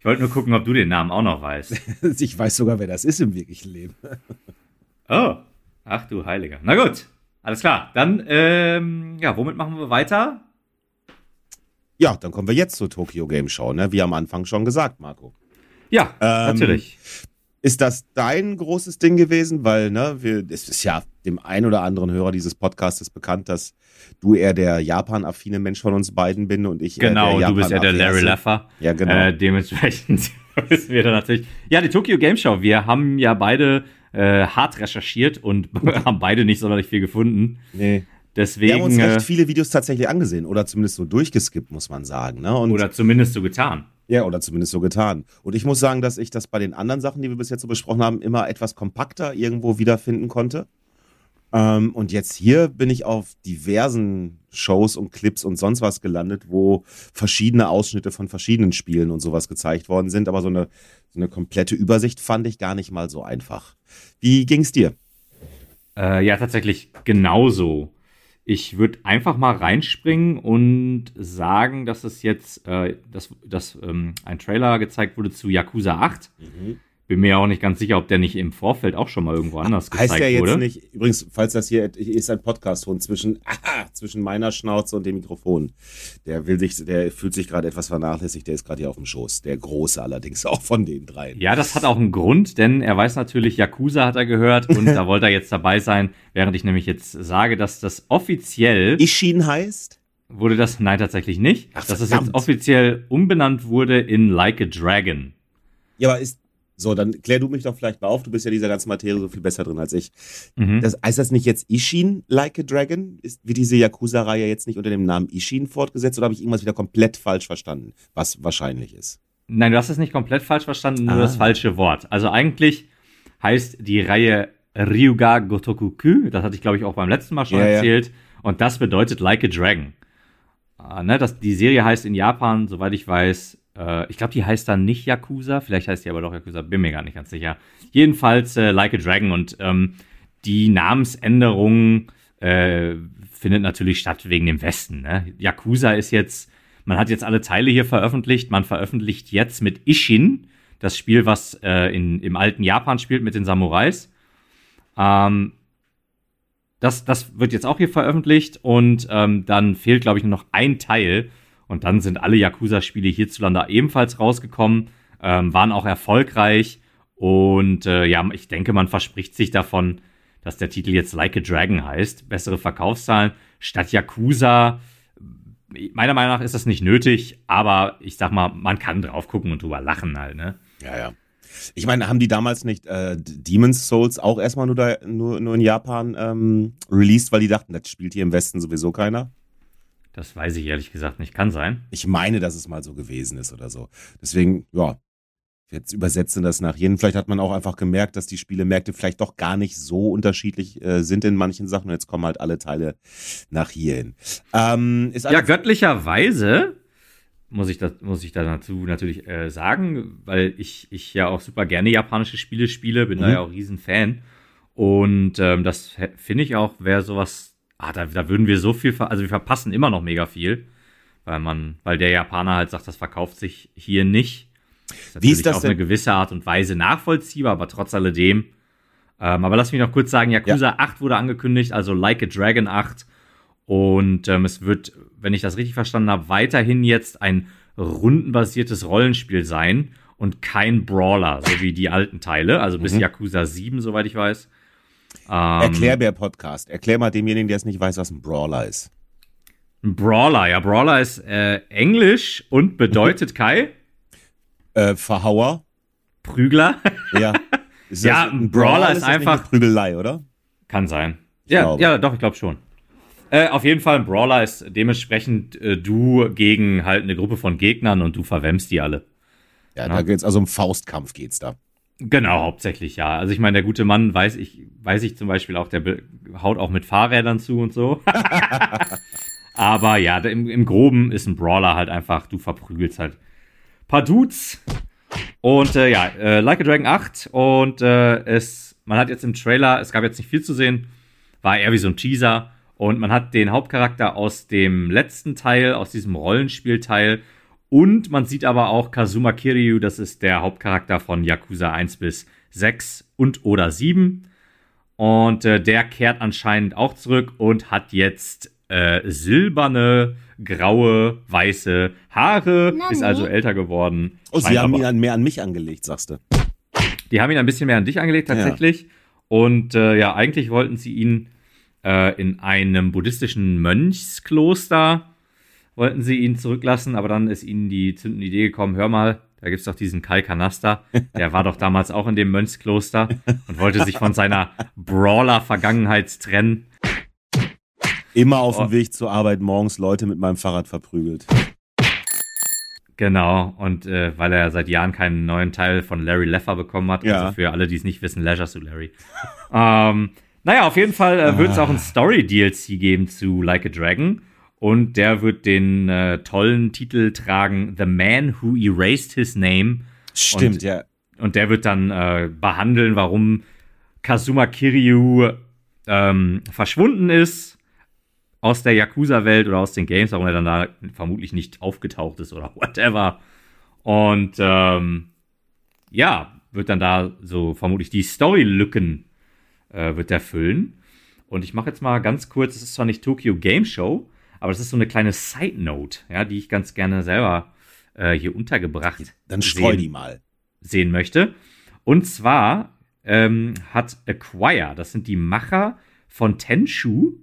Ich wollte nur gucken, ob du den Namen auch noch weißt. <laughs> ich weiß sogar, wer das ist im wirklichen Leben. <laughs> oh, ach du Heiliger. Na gut, alles klar. Dann, ähm, ja, womit machen wir weiter? Ja, dann kommen wir jetzt zur Tokyo Game Show, ne? Wie am Anfang schon gesagt, Marco. Ja, ähm, natürlich. Ist das dein großes Ding gewesen? Weil, ne, wir, es ist ja dem ein oder anderen Hörer dieses Podcasts bekannt, dass du eher der Japan-affine Mensch von uns beiden bin und ich genau, der du bist ja der Larry Laffer. Ja, genau. Äh, dementsprechend <laughs> wissen wir dann natürlich. Ja, die Tokyo Game Show. Wir haben ja beide äh, hart recherchiert und <laughs> haben beide nicht sonderlich viel gefunden. Nee. Deswegen, wir haben uns recht äh, viele Videos tatsächlich angesehen oder zumindest so durchgeskippt, muss man sagen. Ne? Und, oder zumindest so getan. Ja, oder zumindest so getan. Und ich muss sagen, dass ich das bei den anderen Sachen, die wir bis jetzt so besprochen haben, immer etwas kompakter irgendwo wiederfinden konnte. Ähm, und jetzt hier bin ich auf diversen Shows und Clips und sonst was gelandet, wo verschiedene Ausschnitte von verschiedenen Spielen und sowas gezeigt worden sind. Aber so eine, so eine komplette Übersicht fand ich gar nicht mal so einfach. Wie ging's dir? Äh, ja, tatsächlich genauso. Ich würde einfach mal reinspringen und sagen, dass es jetzt, äh, dass, dass ähm, ein Trailer gezeigt wurde zu Yakuza 8. Mhm. Bin mir auch nicht ganz sicher, ob der nicht im Vorfeld auch schon mal irgendwo anders heißt gezeigt wurde. Heißt der jetzt nicht, übrigens, falls das hier ist ein Podcast-Ton zwischen, <laughs> aha, zwischen meiner Schnauze und dem Mikrofon. Der will sich, der fühlt sich gerade etwas vernachlässigt, der ist gerade hier auf dem Schoß. Der Große allerdings <laughs> auch von den dreien. Ja, das hat auch einen Grund, denn er weiß natürlich, Yakuza hat er gehört und <laughs> da wollte er jetzt dabei sein, während ich nämlich jetzt sage, dass das offiziell. Ishin heißt? Wurde das? Nein, tatsächlich nicht. Ach, dass es jetzt offiziell umbenannt wurde in Like a Dragon. Ja, aber ist So, dann klär du mich doch vielleicht mal auf. Du bist ja dieser ganzen Materie so viel besser drin als ich. Mhm. Das, heißt das nicht jetzt Ishin Like a Dragon? Ist, wird diese Yakuza-Reihe jetzt nicht unter dem Namen Ishin fortgesetzt oder habe ich irgendwas wieder komplett falsch verstanden? Was wahrscheinlich ist. Nein, du hast es nicht komplett falsch verstanden, nur Ah. das falsche Wort. Also eigentlich heißt die Reihe Ryuga Gotoku-Ku, das hatte ich glaube ich auch beim letzten Mal schon Ja, ja. erzählt, und das bedeutet Like a Dragon. Äh, ne, das, die Serie heißt in Japan, soweit ich weiß, äh, ich glaube, die heißt dann nicht Yakuza, vielleicht heißt die aber doch Yakuza, bin mir gar nicht ganz sicher. Jedenfalls äh, Like a Dragon und ähm, die Namensänderung äh, findet natürlich statt wegen dem Westen. Ne? Yakuza ist jetzt, man hat jetzt alle Teile hier veröffentlicht, man veröffentlicht jetzt mit Ishin, das Spiel, was äh, in, im alten Japan spielt mit den Samurais. Ähm, das, das wird jetzt auch hier veröffentlicht und ähm, dann fehlt, glaube ich, nur noch ein Teil. Und dann sind alle Yakuza-Spiele hierzulande ebenfalls rausgekommen, ähm, waren auch erfolgreich. Und äh, ja, ich denke, man verspricht sich davon, dass der Titel jetzt Like a Dragon heißt. Bessere Verkaufszahlen statt Yakuza. Meiner Meinung nach ist das nicht nötig, aber ich sag mal, man kann drauf gucken und drüber lachen halt, ne? Ja, ja. Ich meine, haben die damals nicht äh, Demon's Souls auch erstmal nur, da, nur, nur in Japan ähm, released, weil die dachten, das spielt hier im Westen sowieso keiner? Das weiß ich ehrlich gesagt nicht. Kann sein. Ich meine, dass es mal so gewesen ist oder so. Deswegen, ja, jetzt übersetzen das nach jeden. Vielleicht hat man auch einfach gemerkt, dass die Spielemärkte vielleicht doch gar nicht so unterschiedlich äh, sind in manchen Sachen. Und jetzt kommen halt alle Teile nach hierhin. Ähm, ist Ja, göttlicherweise muss ich, das, muss ich da dazu natürlich äh, sagen, weil ich, ich ja auch super gerne japanische Spiele spiele, bin da Mhm. ja auch riesen Fan. Und ähm, das finde ich auch, wäre sowas, ah, da, da würden wir so viel, also wir verpassen immer noch mega viel, weil man, weil der Japaner halt sagt, das verkauft sich hier nicht. Ist Wie ist das auf denn- eine gewisse Art und Weise nachvollziehbar, aber trotz alledem. Ähm, aber lass mich noch kurz sagen, Yakuza 8 wurde angekündigt, also Like a Dragon 8. Und ähm, es wird, wenn ich das richtig verstanden habe, weiterhin jetzt ein rundenbasiertes Rollenspiel sein und kein Brawler, so wie die alten Teile, also bis Mhm. Yakuza 7, soweit ich weiß. Ähm, Erklärbär-Podcast. Erklär mal demjenigen, der es nicht weiß, was ein Brawler ist. Ein Brawler, ja, Brawler ist äh, Englisch und bedeutet <laughs> Kai, Äh, Verhauer. Prügler. Ja. <laughs> Ist Ja, ein Brawler ist das nicht einfach- eine Prügelei, oder? Kann sein. Ich Ja, glaube. ja, doch, ich glaube schon. Äh, auf jeden Fall, ein Brawler ist dementsprechend äh, du gegen halt eine Gruppe von Gegnern und du verwemmst die alle. Ja, Ja. da geht's also um Faustkampf geht's da. Genau, hauptsächlich ja. Also ich meine, der gute Mann weiß ich, weiß ich zum Beispiel auch, der haut auch mit Fahrrädern zu und so. <laughs> Aber ja, im, im Groben ist ein Brawler halt einfach, du verprügelst halt paar Dudes. Und äh, ja, äh, Like a Dragon 8 und äh, es, man hat jetzt im Trailer, es gab jetzt nicht viel zu sehen, war eher wie so ein Teaser und man hat den Hauptcharakter aus dem letzten Teil, aus diesem Rollenspielteil und man sieht aber auch Kazuma Kiryu, das ist der Hauptcharakter von Yakuza 1 bis 6 und oder 7 und äh, der kehrt anscheinend auch zurück und hat jetzt äh, silberne, graue, weiße Haare, Nani? ist also älter geworden. Oh, sie haben aber- ihn an, mehr an mich angelegt, sagst du. die haben ihn ein bisschen mehr an dich angelegt, tatsächlich. Und äh, ja, eigentlich wollten sie ihn äh, in einem buddhistischen Mönchskloster, wollten sie ihn zurücklassen, aber dann ist ihnen die zündende Idee gekommen, hör mal, da gibt's doch diesen Kai Kanasta, der war doch damals auch in dem Mönchskloster und wollte sich von seiner Brawler-Vergangenheit trennen. Immer auf Oh. dem Weg zur Arbeit morgens Leute mit meinem Fahrrad verprügelt. Genau, und äh, weil er seit Jahren keinen neuen Teil von Larry Leffer bekommen hat, Ja. also für alle, die es nicht wissen, Leisure to Larry. ähm, naja, auf jeden Fall äh, wird es auch ein Story-DLC geben zu Like a Dragon. Und der wird den äh, tollen Titel tragen, The Man Who Erased His Name. Stimmt, Und- ja. Und der wird dann äh, behandeln, warum Kazuma Kiryu ähm, verschwunden ist aus der Yakuza-Welt oder aus den Games, warum er dann da vermutlich nicht aufgetaucht ist oder <laughs> whatever. Und ähm, ja, wird dann da so vermutlich die Story-Lücken äh, wird füllen. Und ich mache jetzt mal ganz kurz, es ist zwar nicht Tokyo Game Show, aber das ist so eine kleine Side-Note, ja, die ich ganz gerne selber äh, hier untergebracht Dann streu sehen- die mal. sehen möchte. Und zwar ähm, hat Acquire, das sind die Macher von Tenshu,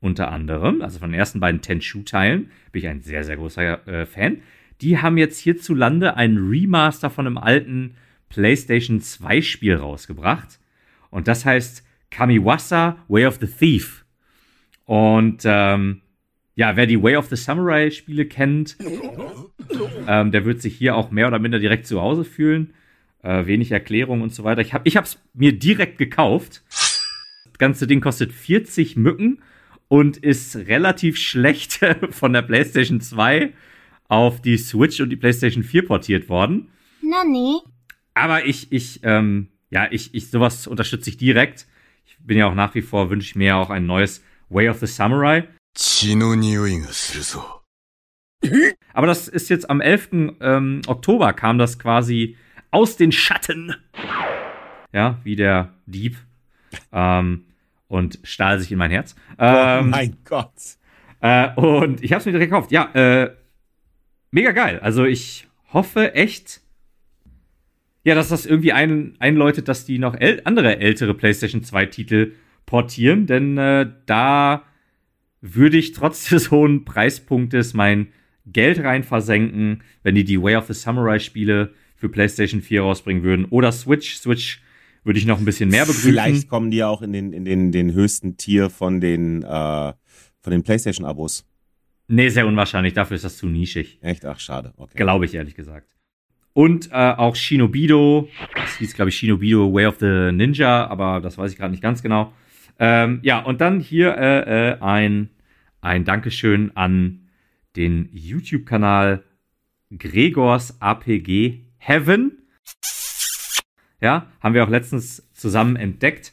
unter anderem, also von den ersten beiden Tenshu-Teilen, bin ich ein sehr, sehr großer äh, Fan. die haben jetzt hierzulande ein Remaster von einem alten PlayStation 2 Spiel rausgebracht. Und das heißt Kamiwasa Way of the Thief. Und ähm, ja, wer die Way of the Samurai Spiele kennt, ähm, der wird sich hier auch mehr oder minder direkt zu Hause fühlen. Äh, wenig Erklärung und so weiter. Ich habe es mir direkt gekauft. Das ganze Ding kostet 40 Mücken und ist relativ schlecht <laughs> von der PlayStation 2 auf die Switch und die PlayStation 4 portiert worden. Nani? Aber ich, ich, ähm, ja, ich, ich, sowas unterstütze ich direkt. Ich bin ja auch nach wie vor, wünsche ich mir ja auch ein neues Way of the Samurai. Aber das ist jetzt am 11. Ähm, Oktober kam das quasi aus den Schatten. Ja, wie der Dieb. Ähm, und stahl sich in mein Herz. Ähm, oh mein Gott. Äh, und ich habe es mir direkt gekauft. Ja, äh, mega geil. Also ich hoffe echt, ja, dass das irgendwie ein, einläutet, dass die noch äl andere ältere PlayStation 2 Titel portieren, denn äh, da würde ich trotz <laughs> des hohen Preispunktes mein Geld rein versenken, wenn die die Way of the Samurai Spiele für PlayStation 4 rausbringen würden oder Switch. Switch würde ich noch ein bisschen mehr begrüßen. Vielleicht kommen die ja auch in den, in den, den höchsten Tier von den, äh, von den PlayStation-Abos. Nee, sehr unwahrscheinlich. Dafür ist das zu nischig. Echt? Ach, schade. Okay. Glaube ich, ehrlich gesagt. Und äh, auch Shinobido. Das hieß, glaube ich, Shinobido Way of the Ninja, aber das weiß ich gerade nicht ganz genau. Ähm, ja, und dann hier äh, äh, ein, ein Dankeschön an den YouTube-Kanal Gregors APG Heaven. Ja, haben wir auch letztens zusammen entdeckt.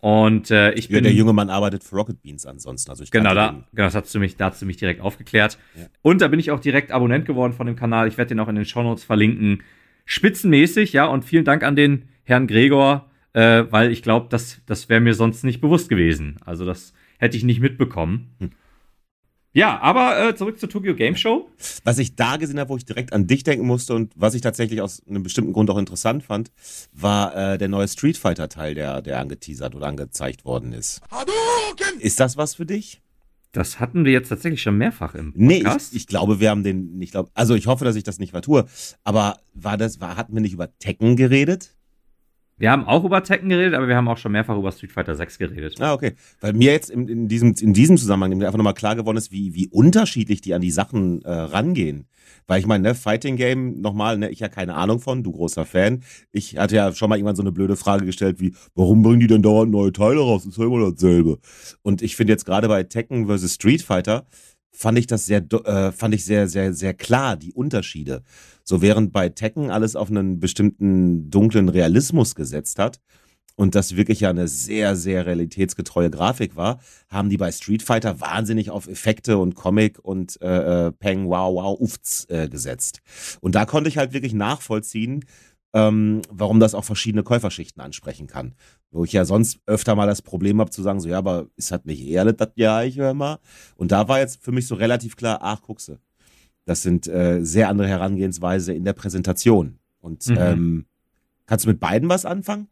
Und äh, ich ja, bin. der junge Mann arbeitet für Rocket Beans ansonsten. Also ich Genau, da, den. genau, das hast du mich, da hast du mich direkt aufgeklärt. Ja. Und da bin ich auch direkt Abonnent geworden von dem Kanal. Ich werde den auch in den Shownotes verlinken. Spitzenmäßig, ja, und vielen Dank an den Herrn Gregor, äh, weil ich glaube, das, das wäre mir sonst nicht bewusst gewesen. Also das hätte ich nicht mitbekommen. Hm. Ja, aber äh, zurück zur Tokyo Game Show. Was ich da gesehen habe, wo ich direkt an dich denken musste und was ich tatsächlich aus einem bestimmten Grund auch interessant fand, war äh, der neue Street Fighter Teil, der, der angeteasert oder angezeigt worden ist. Ist das was für dich? Das hatten wir jetzt tatsächlich schon mehrfach im Nee, Podcast. ich, ich glaube, wir haben den, ich glaube, also ich hoffe, dass ich das nicht vertue, aber war das, war, hatten wir nicht über Tekken geredet? Wir haben auch über Tekken geredet, aber wir haben auch schon mehrfach über Street Fighter 6 geredet. Ah, okay. Weil mir jetzt in, in, diesem, in diesem Zusammenhang einfach nochmal klar geworden ist, wie, wie unterschiedlich die an die Sachen äh, rangehen. Weil ich meine, ne, Fighting Game, nochmal, ne, ich ja keine Ahnung von, du großer Fan. Ich hatte ja schon mal irgendwann so eine blöde Frage gestellt wie, warum bringen die denn dauernd neue Teile raus? Ist ja immer dasselbe. Und ich finde jetzt gerade bei Tekken vs. Street Fighter, fand ich das sehr, äh, fand ich sehr, sehr, sehr klar, die Unterschiede. So während bei Tekken alles auf einen bestimmten dunklen Realismus gesetzt hat und das wirklich ja eine sehr, sehr realitätsgetreue Grafik war, haben die bei Street Fighter wahnsinnig auf Effekte und Comic und äh, äh, Peng, wow, wow, ufts äh, gesetzt. Und da konnte ich halt wirklich nachvollziehen, ähm, warum das auch verschiedene Käuferschichten ansprechen kann. Wo ich ja sonst öfter mal das Problem habe zu sagen, so ja, aber ist halt nicht ehrlich, das ja, ich höre mal. Und da war jetzt für mich so relativ klar, ach, guckse. Das sind äh, sehr andere Herangehensweise in der Präsentation. Und Mhm. ähm, kannst du mit beiden was anfangen?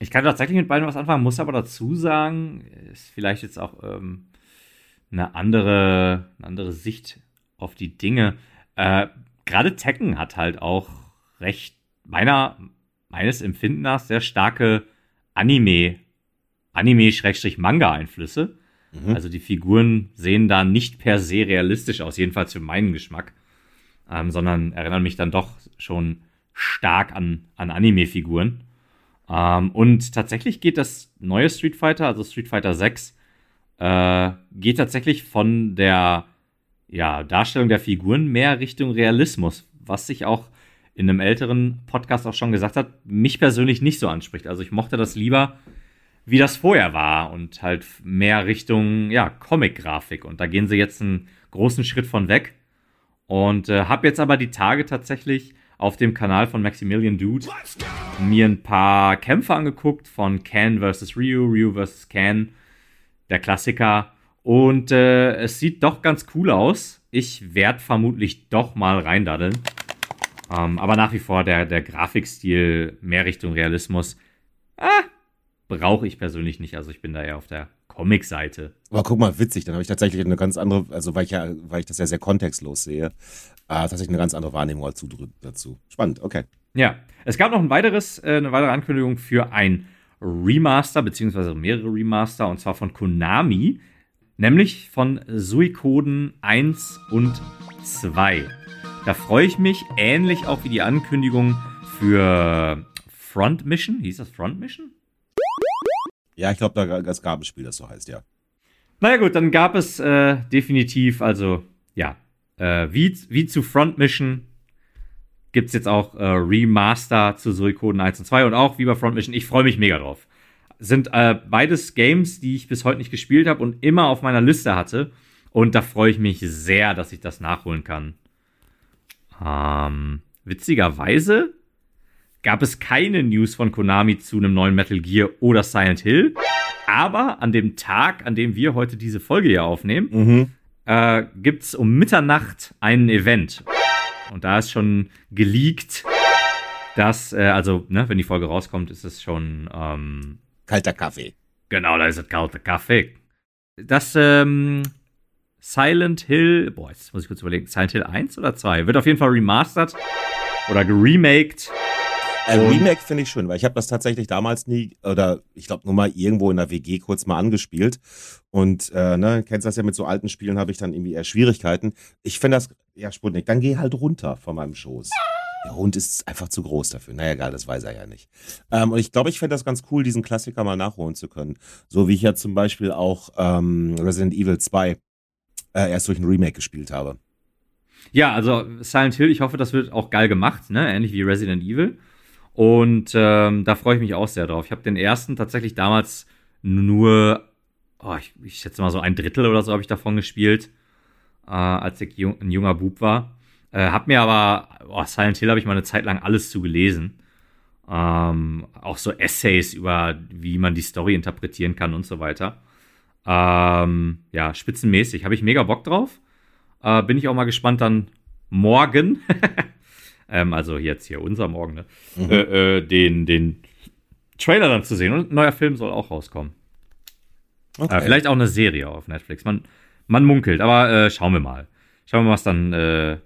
Ich kann tatsächlich mit beiden was anfangen, muss aber dazu sagen, ist vielleicht jetzt auch ähm, eine, andere, eine andere Sicht auf die Dinge. Äh, Gerade Tekken hat halt auch recht, meiner, meines Empfindens nach, sehr starke Anime, Anime-Manga-Einflüsse. Mhm. Also die Figuren sehen da nicht per se realistisch aus, jedenfalls für meinen Geschmack, ähm, sondern erinnern mich dann doch schon stark an, an Anime-Figuren. Ähm, und tatsächlich geht das neue Street Fighter, also Street Fighter 6, äh, geht tatsächlich von der ja, Darstellung der Figuren mehr Richtung Realismus, was sich auch in einem älteren Podcast auch schon gesagt hat, mich persönlich nicht so anspricht. Also ich mochte das lieber, wie das vorher war und halt mehr Richtung ja, Comic-Grafik. Und da gehen sie jetzt einen großen Schritt von weg. Und äh, habe jetzt aber die Tage tatsächlich auf dem Kanal von Maximilian Dude mir ein paar Kämpfe angeguckt von Ken vs. Ryu, Ryu vs. Ken, der Klassiker. Und äh, es sieht doch ganz cool aus. Ich werde vermutlich doch mal reindaddeln. Ähm, aber nach wie vor der, der Grafikstil mehr Richtung Realismus. Ah, brauche ich persönlich nicht. Also ich bin da eher auf der Comic-Seite. Aber guck mal, witzig, dann habe ich tatsächlich eine ganz andere, also weil ich ja, weil ich das ja sehr kontextlos sehe, äh, tatsächlich eine ganz andere Wahrnehmung dazu. dazu. Spannend, okay. Ja, es gab noch ein weiteres, äh, eine weitere Ankündigung für ein Remaster, beziehungsweise mehrere Remaster, und zwar von Konami, nämlich von Suikoden 1 und 2. Da freue ich mich, ähnlich auch wie die Ankündigung für Front Mission. Hieß das Front Mission? Ja, ich glaube, da es gab ein Spiel, das so heißt, ja. Naja gut, dann gab es äh, definitiv, also ja, äh, wie, wie zu Front Mission gibt es jetzt auch äh, Remaster zu Suikoden 1 und 2 und auch wie bei Front Mission. Ich freue mich mega drauf. Sind äh, beides Games, die ich bis heute nicht gespielt habe und immer auf meiner Liste hatte. Und da freue ich mich sehr, dass ich das nachholen kann. Ähm, witzigerweise gab es keine News von Konami zu einem neuen Metal Gear oder Silent Hill. Aber an dem Tag, an dem wir heute diese Folge hier aufnehmen, mhm. äh, gibt es um Mitternacht ein Event. Und da ist schon geleakt, dass, äh, also, ne, wenn die Folge rauskommt, ist es schon ähm, kalter Kaffee. Genau, da ist es kalter Kaffee. Das ähm, Silent Hill, boah, jetzt muss ich kurz überlegen, Silent Hill 1 oder 2? Wird auf jeden Fall remastered oder geremaked. Ein Remake finde ich schön, weil ich habe das tatsächlich damals nie, oder ich glaube nur mal irgendwo in der WG kurz mal angespielt. Und äh, ne, kennst das ja mit so alten Spielen, habe ich dann irgendwie eher Schwierigkeiten. Ich finde das, ja, Sputnik, dann geh halt runter von meinem Schoß. Der Hund ist einfach zu groß dafür. Naja, egal, das weiß er ja nicht. Ähm, und ich glaube, ich fände das ganz cool, diesen Klassiker mal nachholen zu können. So wie ich ja zum Beispiel auch ähm, Resident Evil 2 äh, erst durch ein Remake gespielt habe. Ja, also Silent Hill, ich hoffe, das wird auch geil gemacht, ne? Ähnlich wie Resident Evil. Und ähm, da freue ich mich auch sehr drauf. Ich habe den ersten tatsächlich damals nur, oh, ich, ich schätze mal so ein Drittel oder so habe ich davon gespielt, äh, als ich jung, ein junger Bub war. Äh, hab mir aber, oh, Silent Hill habe ich mal eine Zeit lang alles zu gelesen. Ähm, auch so Essays über, wie man die Story interpretieren kann und so weiter. Ähm, ja, spitzenmäßig. Habe ich mega Bock drauf. Äh, bin ich auch mal gespannt dann morgen <laughs> ähm, also jetzt hier unser Morgen, ne? Mhm. Äh, äh, den, den Trailer dann zu sehen. Und ein neuer Film soll auch rauskommen. Okay. Äh, vielleicht auch eine Serie auf Netflix. Man, man munkelt, aber äh, schauen wir mal. Schauen wir mal, was dann, äh,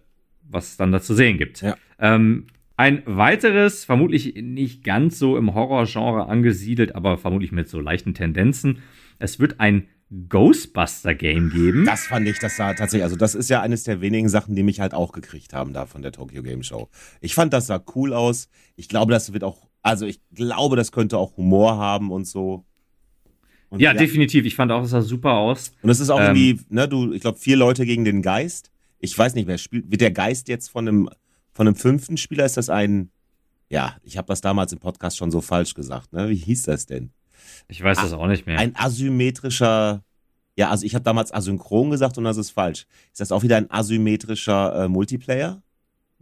was dann da zu sehen gibt. Ja. Ähm, ein weiteres, vermutlich nicht ganz so im Horrorgenre angesiedelt, aber vermutlich mit so leichten Tendenzen. Es wird ein Ghostbuster-Game geben. Das fand ich, das sah tatsächlich, also das ist ja eines der wenigen Sachen, die mich halt auch gekriegt haben da von der Tokyo Game Show. Ich fand, das sah cool aus. Ich glaube, das wird auch, also ich glaube, das könnte auch Humor haben und so. Und ja, ja, definitiv. Ich fand auch, es sah super aus. Und es ist auch ähm, irgendwie, ne, du, ich glaube, vier Leute gegen den Geist. Ich weiß nicht, wer spielt. Wird der Geist jetzt von einem, von einem fünften Spieler? Ist das ein, ja, ich habe das damals im Podcast schon so falsch gesagt, ne? Wie hieß das denn? Ich weiß das auch nicht mehr. Ein asymmetrischer, ja, also ich habe damals asynchron gesagt und das ist falsch. Ist das auch wieder ein asymmetrischer äh, Multiplayer?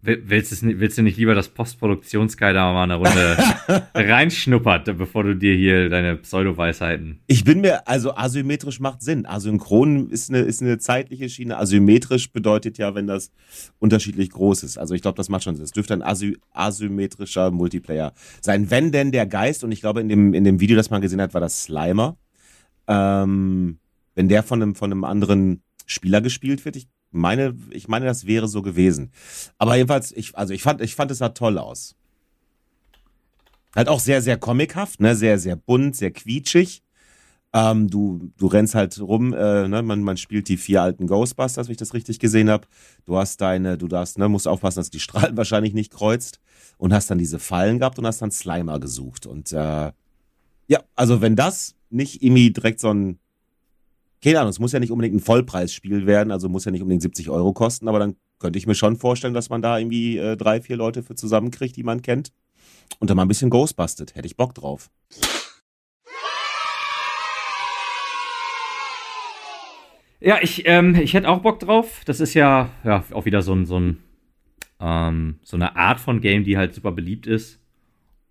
Willst, willst, du nicht lieber das Postproduktionsguy da mal eine Runde <laughs> reinschnuppert, bevor du dir hier deine Pseudo-Weisheiten. Ich bin mir, also asymmetrisch macht Sinn. Asynchron ist eine, ist eine zeitliche Schiene. Asymmetrisch bedeutet ja, wenn das unterschiedlich groß ist. Also ich glaube, das macht schon Sinn. Es dürfte ein asy asymmetrischer Multiplayer sein. Wenn denn der Geist, und ich glaube, in dem, in dem Video, das man gesehen hat, war das Slimer. Ähm, wenn der von einem, von einem anderen Spieler gespielt wird, ich meine, ich meine, das wäre so gewesen. Aber jedenfalls, ich, also ich fand, ich fand, es sah toll aus. Halt auch sehr, sehr comichaft, ne, sehr, sehr bunt, sehr quietschig. Ähm, du, du rennst halt rum, äh, ne? man, man spielt die vier alten Ghostbusters, wenn ich das richtig gesehen habe. Du hast deine, du darfst, ne, musst aufpassen, dass die Strahlen <laughs> wahrscheinlich nicht kreuzt und hast dann diese Fallen gehabt und hast dann Slimer gesucht. Und äh, ja, also wenn das nicht irgendwie direkt so ein keine Ahnung, es muss ja nicht unbedingt ein Vollpreisspiel werden, also muss ja nicht unbedingt 70 Euro kosten, aber dann könnte ich mir schon vorstellen, dass man da irgendwie äh, drei, vier Leute für zusammenkriegt, die man kennt. Und dann mal ein bisschen Ghostbusted. Hätte ich Bock drauf. Ja, ich, ähm, ich hätte auch Bock drauf. Das ist ja, ja auch wieder so, ein, so, ein, ähm, so eine Art von Game, die halt super beliebt ist.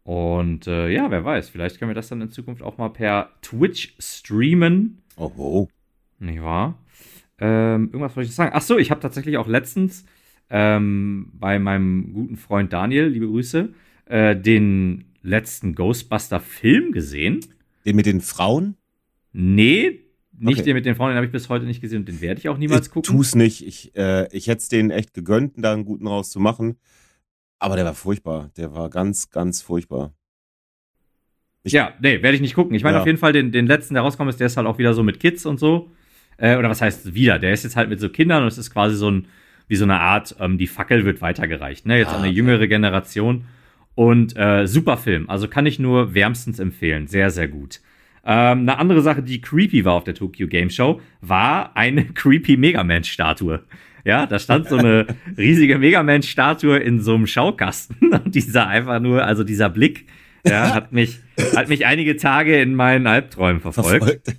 Und äh, ja, wer weiß, vielleicht können wir das dann in Zukunft auch mal per Twitch streamen. Oh, oh. Nicht wahr? Ähm, irgendwas wollte ich sagen. Ach so, ich habe tatsächlich auch letztens ähm, bei meinem guten Freund Daniel, liebe Grüße, äh, den letzten Ghostbuster-Film gesehen. Den mit den Frauen? Nee, nicht Okay. den mit den Frauen, den habe ich bis heute nicht gesehen und den werde ich auch niemals ich gucken. tu's nicht. Ich, äh, ich hätte es denen echt gegönnt, da einen guten rauszumachen. Aber der war furchtbar. Der war ganz, ganz furchtbar. Ich- Ja, nee, werde ich nicht gucken. Ich meine Ja. auf jeden Fall den, den letzten, der rauskommt, ist, der ist halt auch wieder so mit Kids und so. Äh, oder was heißt wieder? Der ist jetzt halt mit so Kindern und es ist quasi so ein, wie so eine Art, ähm, die Fackel wird weitergereicht, ne? Jetzt Ah, an eine okay. jüngere Generation. Und äh, super Film. Also kann ich nur wärmstens empfehlen. Sehr, sehr gut. Ähm, eine andere Sache, die creepy war auf der Tokyo Game Show, war eine <laughs> creepy Mega Man-Statue. Ja, da stand so eine <laughs> riesige Mega Man-Statue in so einem Schaukasten <laughs> und dieser einfach nur, also dieser Blick, ja, hat mich, hat mich einige Tage in meinen Albträumen verfolgt.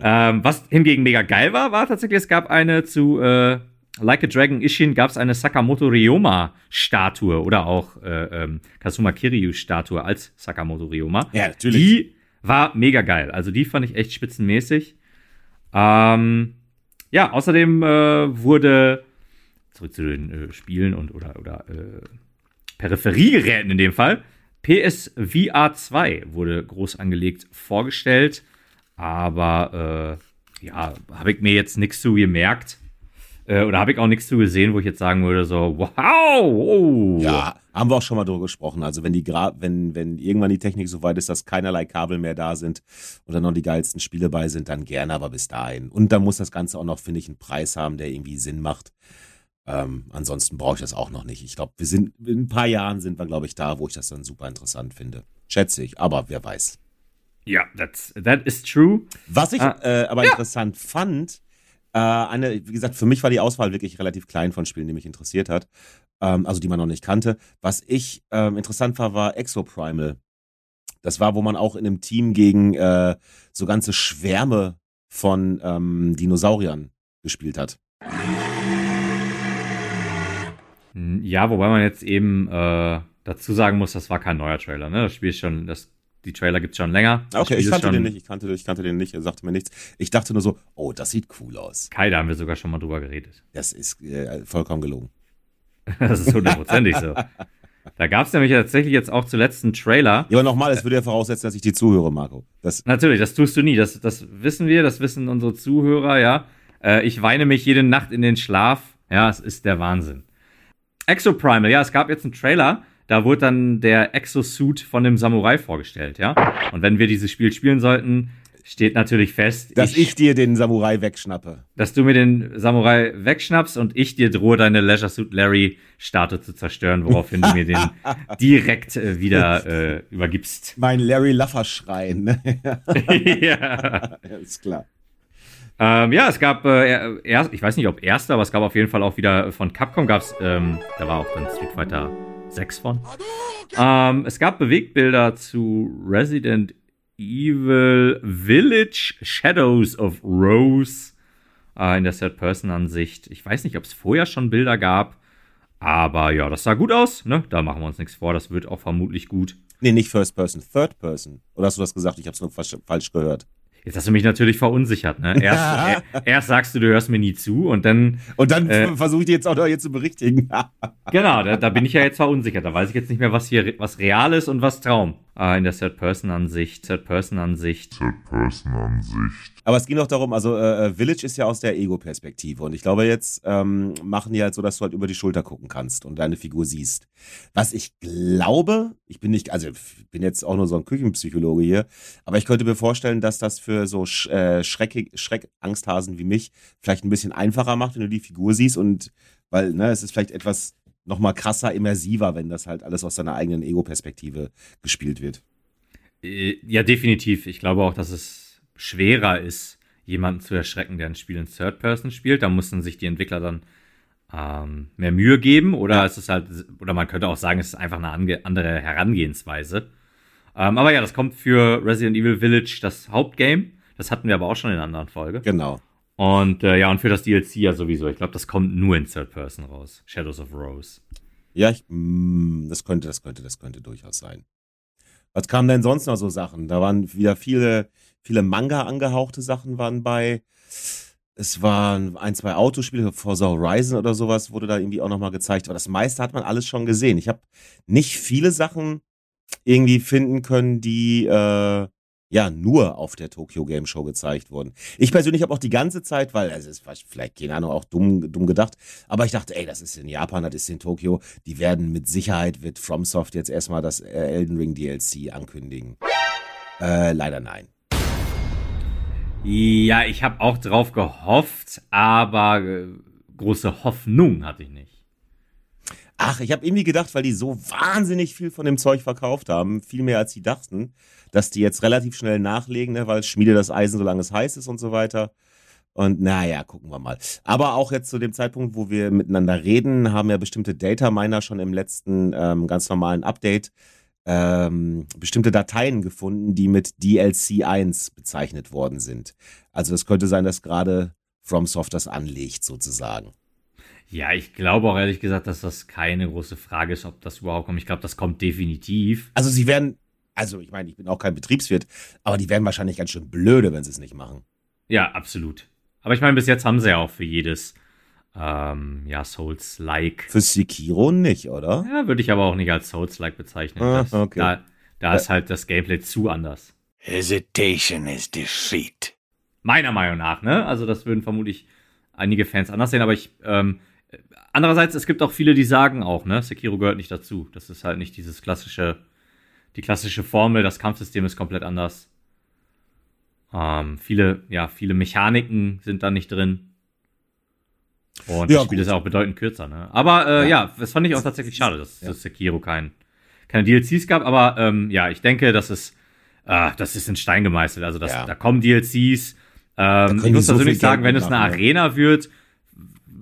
Ähm, was hingegen mega geil war, war tatsächlich, es gab eine zu äh, Like a Dragon Ishin gab es eine Sakamoto Ryoma Statue oder auch äh, ähm, Kazuma Kiryu Statue als Sakamoto Ryoma. Ja, natürlich. Die war mega geil. Also die fand ich echt spitzenmäßig. Ähm, ja, außerdem äh, wurde zurück zu den äh, Spielen und oder oder äh, Peripheriegeräten in dem Fall. PSVR 2 wurde groß angelegt vorgestellt, aber äh, ja, habe ich mir jetzt nichts zu gemerkt. Äh, oder habe ich auch nichts zu gesehen, wo ich jetzt sagen würde, so, wow, oh. Ja, haben wir auch schon mal drüber gesprochen. Also wenn die Gra wenn, wenn irgendwann die Technik so weit ist, dass keinerlei Kabel mehr da sind dann noch die geilsten Spiele bei sind, dann gerne, aber bis dahin. Und dann muss das Ganze auch noch, finde ich, einen Preis haben, der irgendwie Sinn macht. Ähm, ansonsten brauche ich das auch noch nicht. Ich glaube, wir sind in ein paar Jahren sind wir, glaube ich, da, wo ich das dann super interessant finde. Schätze ich, aber wer weiß. Ja, that's, that is true. Was ich Ah, äh, aber interessant fand, äh, eine, wie gesagt, für mich war die Auswahl wirklich relativ klein von Spielen, die mich interessiert hat. Ähm, also die man noch nicht kannte. Was ich ähm, interessant war, war Exoprimal. Das war, wo man auch in einem Team gegen äh, so ganze Schwärme von ähm, Dinosauriern gespielt hat. Ja, wobei man jetzt eben äh, dazu sagen muss, das war kein neuer Trailer, ne? Das Spiel ist schon, das, die Trailer gibt's schon länger. Okay, ich kannte den nicht, ich kannte, ich kannte den nicht, er sagte mir nichts. Ich dachte nur so, oh, das sieht cool aus. Kai, da haben wir sogar schon mal drüber geredet. Das ist äh, vollkommen gelogen. <laughs> Das ist hundertprozentig so. Da gab's nämlich tatsächlich jetzt auch zuletzt einen Trailer. Ja, aber nochmal, es würde ja voraussetzen, dass ich die zuhöre, Marco. Das, Natürlich, das tust du nie. Das, das wissen wir, das wissen unsere Zuhörer, ja. Äh, ich weine mich jede Nacht in den Schlaf. Ja, es ist der Wahnsinn. Exoprimal, ja, es gab jetzt einen Trailer, da wurde dann der Exosuit von dem Samurai vorgestellt, ja. Und wenn wir dieses Spiel spielen sollten, steht natürlich fest, dass ich dir den Samurai wegschnappe. dass du mir den Samurai wegschnappst und ich dir drohe, deine Leisure Suit Larry Statue zu zerstören, woraufhin du mir den <laughs> direkt äh, wieder äh, übergibst. Mein Larry Laffer-Schrein. Ne? <laughs> ja. <laughs> ja, ist klar. Ähm, ja, es gab äh, erst, ich weiß nicht, ob erster, aber es gab auf jeden Fall auch wieder von Capcom gab's, ähm, da war auch dann Street Fighter 6 von. Ähm, es gab Bewegtbilder zu Resident Evil Village Shadows of Rose äh, in der Third-Person-Ansicht. Ich weiß nicht, ob es vorher schon Bilder gab, aber ja, das sah gut aus. Ne? Da machen wir uns nichts vor. Das wird auch vermutlich gut. Nee, nicht First Person, Third Person. Oder hast du das gesagt? Ich habe es nur falsch, falsch gehört. Jetzt hast du mich natürlich verunsichert. Ne? Erst, Ja. er, erst sagst du, du hörst mir nie zu und dann Und dann Äh. versuche ich dir jetzt auch noch hier zu berichtigen. Genau, da, da bin ich ja jetzt verunsichert. Da weiß ich jetzt nicht mehr, was hier was real ist und was Traum. Äh, in der Third-Person-Ansicht. Third-Person-Ansicht. Third-Person-Ansicht. Aber es ging doch darum, also äh, Village ist ja aus der Ego-Perspektive. Und ich glaube, jetzt ähm, machen die halt so, dass du halt über die Schulter gucken kannst und deine Figur siehst. Was ich glaube, ich bin nicht, also ich bin jetzt auch nur so ein Küchenpsychologe hier, aber ich könnte mir vorstellen, dass das für so Sch äh, Schreck Schreckangsthasen wie mich vielleicht ein bisschen einfacher macht, wenn du die Figur siehst und weil, ne, es ist vielleicht etwas nochmal krasser, immersiver, wenn das halt alles aus deiner eigenen Ego-Perspektive gespielt wird. Äh, ja, definitiv. Ich glaube auch, dass es schwerer ist, jemanden zu erschrecken, der ein Spiel in Third-Person spielt. Da mussten sich die Entwickler dann ähm, mehr Mühe geben. Oder Ja. es ist halt, oder man könnte auch sagen, es ist einfach eine andere Herangehensweise. Ähm, aber ja, das kommt für Resident Evil Village das Hauptgame. Das hatten wir aber auch schon in einer anderen Folge. Genau. Und äh, ja, und für das DLC ja sowieso. Ich glaube, das kommt nur in Third Person raus. Shadows of Rose. Ja, ich, mm, das könnte, das könnte, das könnte durchaus sein. Was kamen denn sonst noch so Sachen? Da waren wieder viele, viele Manga angehauchte Sachen waren bei. Es waren ein, zwei Autospiele, Forza Horizon oder sowas wurde da irgendwie auch nochmal gezeigt. Aber das meiste hat man alles schon gesehen. Ich habe nicht viele Sachen irgendwie finden können, die, äh, ja nur auf der Tokyo Game Show gezeigt wurden. Ich persönlich habe auch die ganze Zeit, weil es ist vielleicht keine Ahnung auch dumm dumm gedacht, aber ich dachte, ey, das ist in Japan, das ist in Tokio, die werden mit Sicherheit wird FromSoft jetzt erstmal das äh, Elden Ring DLC ankündigen. Äh, leider nein. Ja, ich habe auch drauf gehofft, aber äh, große Hoffnung hatte ich nicht. Ach, ich habe irgendwie gedacht, weil die so wahnsinnig viel von dem Zeug verkauft haben, viel mehr als sie dachten, dass die jetzt relativ schnell nachlegen, ne, weil schmiede das Eisen, solange es heiß ist und so weiter. Und naja, gucken wir mal. Aber auch jetzt zu dem Zeitpunkt, wo wir miteinander reden, haben ja bestimmte Data Miner schon im letzten ähm, ganz normalen Update ähm, bestimmte Dateien gefunden, die mit DLC 1 bezeichnet worden sind. Also es könnte sein, dass gerade FromSoft das anlegt, sozusagen. Ja, ich glaube auch ehrlich gesagt, dass das keine große Frage ist, ob das überhaupt kommt. Ich glaube, das kommt definitiv. Also sie werden, also ich meine, ich bin auch kein Betriebswirt, aber die werden wahrscheinlich ganz schön blöde, wenn sie es nicht machen. Ja, absolut. Aber ich meine, bis jetzt haben sie ja auch für jedes ähm, ja, Souls-like. Für Sekiro nicht, oder? Ja, würde ich aber auch nicht als Souls-like bezeichnen. Ah, das, okay. Da, da ist halt das Gameplay zu anders. Hesitation is defeat. Meiner Meinung nach, ne? Also das würden vermutlich einige Fans anders sehen, aber ich, ähm, andererseits, es gibt auch viele, die sagen auch, ne, Sekiro gehört nicht dazu. Das ist halt nicht dieses klassische, die klassische Formel, das Kampfsystem ist komplett anders. Ähm, viele, ja, viele Mechaniken sind da nicht drin. Und Ja, das Spiel gut. ist auch bedeutend kürzer, ne? Aber äh, Ja. ja. das fand ich auch tatsächlich schade, dass, Ja. dass Sekiro kein, keine DLCs gab, aber ähm, ja, ich denke, das ist, äh, das ist in Stein gemeißelt. Also das, Ja. da kommen DLCs. Ähm, können ich muss so persönlich Geld sagen, wenn es eine ja. Arena wird,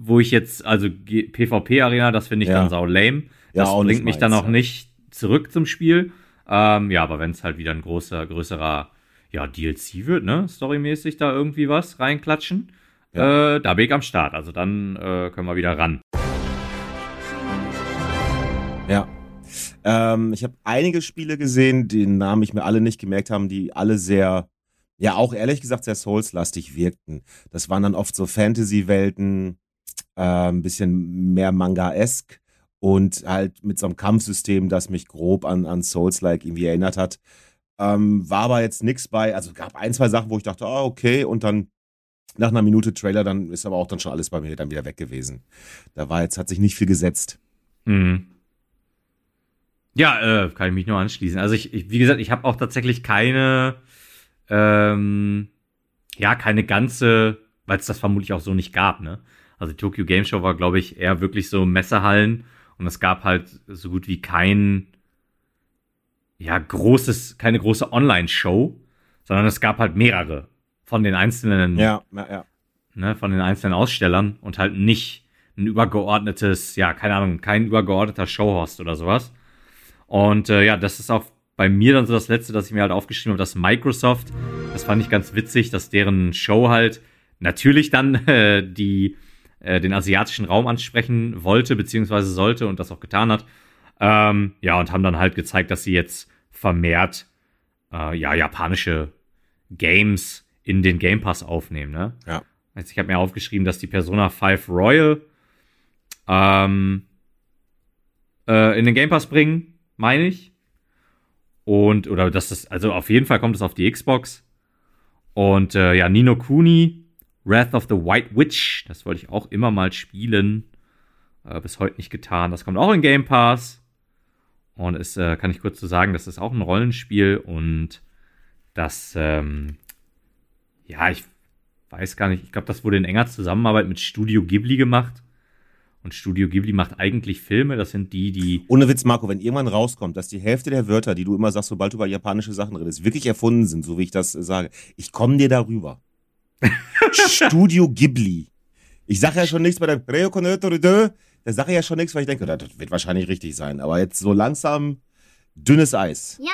wo ich jetzt, also PvP-Arena, das finde ich Ja. dann sau lame. Ja, Das bringt mich dann auch ja. nicht zurück zum Spiel. Ähm, ja, aber wenn es halt wieder ein großer, größerer ja, DLC wird, ne, storymäßig da irgendwie was reinklatschen, äh, da bin ich am Start. Also dann äh, können wir wieder ran. Ja. Ähm, ich habe einige Spiele gesehen, den Namen ich mir alle nicht gemerkt haben, die alle sehr, ja auch ehrlich gesagt sehr Souls-lastig wirkten. Das waren dann oft so Fantasy-Welten, äh, ein bisschen mehr Manga-esk und halt mit so einem Kampfsystem, das mich grob an, an Souls-like irgendwie erinnert hat. Ähm, war aber jetzt nix bei, also gab ein, zwei Sachen, wo ich dachte, ah, okay, und dann nach einer Minute Trailer, dann ist aber auch dann schon alles bei mir dann wieder weg gewesen. Da war jetzt, hat sich nicht viel gesetzt. Mhm. Ja, äh, kann ich mich nur anschließen. Also ich, ich wie gesagt, ich habe auch tatsächlich keine, ähm, ja, keine ganze, weil es das vermutlich auch so nicht gab, ne? Also die Tokyo Game Show war, glaube ich, eher wirklich so Messehallen und es gab halt so gut wie kein, ja, großes, keine große Online-Show, sondern es gab halt mehrere von den einzelnen Ja, ja, ja. ne, von den einzelnen Ausstellern und halt nicht ein übergeordnetes, ja, keine Ahnung, kein übergeordneter Showhost oder sowas. Und äh, ja, das ist auch bei mir dann so das Letzte, dass ich mir halt aufgeschrieben habe, dass Microsoft, das fand ich ganz witzig, dass deren Show halt natürlich dann <laughs> äh, die äh, den asiatischen Raum ansprechen wollte, beziehungsweise sollte und das auch getan hat. Ähm, ja, und haben dann halt gezeigt, dass sie jetzt vermehrt äh, ja, japanische Games in den Game Pass aufnehmen, ne? Ja. Also ich habe mir aufgeschrieben, dass die Persona 5 Royal ähm, äh, in den Game Pass bringen, meine ich. Und, oder dass das, also auf jeden Fall kommt es auf die Xbox. Und äh, ja, Nino Kuni, Wrath of the White Witch, das wollte ich auch immer mal spielen. Äh, bis heute nicht getan. Das kommt auch in Game Pass. Und es äh, kann ich kurz zu sagen, das ist auch ein Rollenspiel und das, ähm, ja, ich weiß gar nicht, ich glaube, das wurde in enger Zusammenarbeit mit Studio Ghibli gemacht. Und Studio Ghibli macht eigentlich Filme, das sind die, die. Ohne Witz, Marco, wenn irgendwann rauskommt, dass die Hälfte der Wörter, die du immer sagst, sobald du über japanische Sachen redest, wirklich erfunden sind, so wie ich das äh, sage, ich komme dir darüber. <laughs> Studio Ghibli. Ich sage ja schon nichts bei der Preoconetore 2. Da sage ich ja schon nichts, weil ich denke, das wird wahrscheinlich richtig sein. Aber jetzt so langsam dünnes Eis. Ja,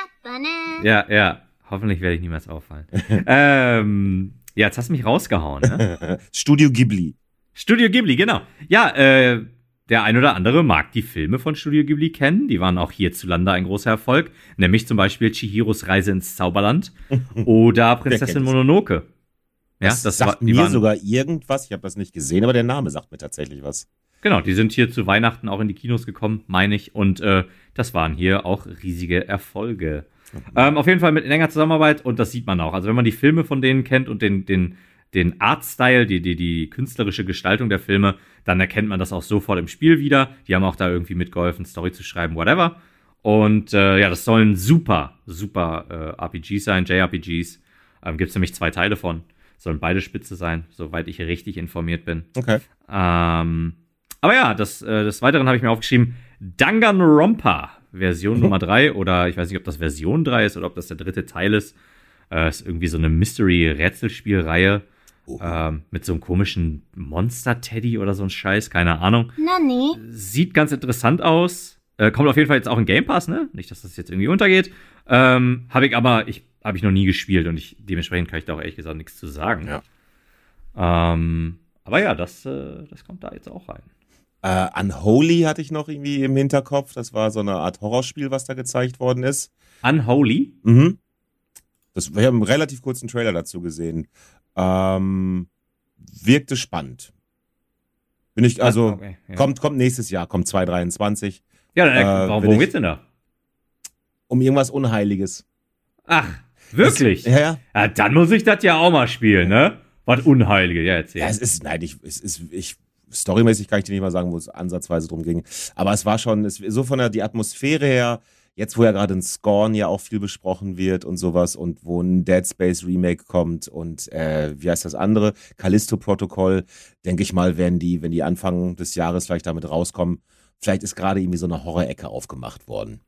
ja. ja. Hoffentlich werde ich niemals auffallen. <laughs> ähm, ja, jetzt hast du mich rausgehauen. Ne? <laughs> Studio Ghibli. Studio Ghibli, genau. Ja, äh, der ein oder andere mag die Filme von Studio Ghibli kennen. Die waren auch hierzulande ein großer Erfolg. Nämlich zum Beispiel Chihiros Reise ins Zauberland <laughs> oder Prinzessin Mononoke. Ja, das, das, sagt war, mir waren, sogar irgendwas. Ich habe das nicht gesehen, aber der Name sagt mir tatsächlich was. Genau, die sind hier zu Weihnachten auch in die Kinos gekommen, meine ich. Und äh, das waren hier auch riesige Erfolge. Ähm, auf jeden Fall mit enger Zusammenarbeit und das sieht man auch. Also wenn man die Filme von denen kennt und den, den, den Artstyle, die, die, die künstlerische Gestaltung der Filme, dann erkennt man das auch sofort im Spiel wieder. Die haben auch da irgendwie mitgeholfen, Story zu schreiben, whatever. Und äh, ja, das sollen super, super äh, RPGs sein, JRPGs. Ähm, Gibt es nämlich zwei Teile von. Sollen beide spitze sein, soweit ich richtig informiert bin. Okay. Ähm, aber ja, das, äh, des Weiteren habe ich mir aufgeschrieben, Danganronpa, Version Nummer 3 oder ich weiß nicht, ob das Version 3 ist oder ob das der dritte Teil ist. Äh, ist irgendwie so eine Mystery-Rätselspielreihe Oh. ähm, mit so einem komischen Monster-Teddy oder so ein Scheiß, keine Ahnung. Nani? Sieht ganz interessant aus. Äh, kommt auf jeden Fall jetzt auch in Game Pass, ne? Nicht, dass das jetzt irgendwie untergeht. Ähm, habe ich aber, ich habe ich noch nie gespielt und ich dementsprechend kann ich da auch ehrlich gesagt nichts zu sagen. Ja. Ähm, aber ja, das, äh, das kommt da jetzt auch rein. Äh, Unholy hatte ich noch irgendwie im Hinterkopf. Das war so eine Art Horrorspiel, was da gezeigt worden ist. Unholy? Mhm. Das, wir haben einen relativ kurzen Trailer dazu gesehen. Ähm, wirkte spannend. Bin ich, also, Ah, okay, ja. kommt, kommt nächstes Jahr, kommt 2023. Ja, dann, äh, warum, will worum ich- geht's denn da? Um irgendwas Unheiliges. Ach, wirklich? Ja, ja. Ja, dann muss ich das ja auch mal spielen, ne? Was Unheilige, ja, erzähl. Ja, es ist, nein, ich, es ist, ich, storymäßig kann ich dir nicht mal sagen, wo es ansatzweise drum ging. Aber es war schon, es, so von der, die Atmosphäre her, jetzt wo ja gerade ein Scorn ja auch viel besprochen wird und sowas und wo ein Dead Space Remake kommt und, äh, wie heißt das andere? Callisto Protokoll, denke ich mal, werden die, wenn die Anfang des Jahres vielleicht damit rauskommen, vielleicht ist gerade irgendwie so eine Horrorecke aufgemacht worden.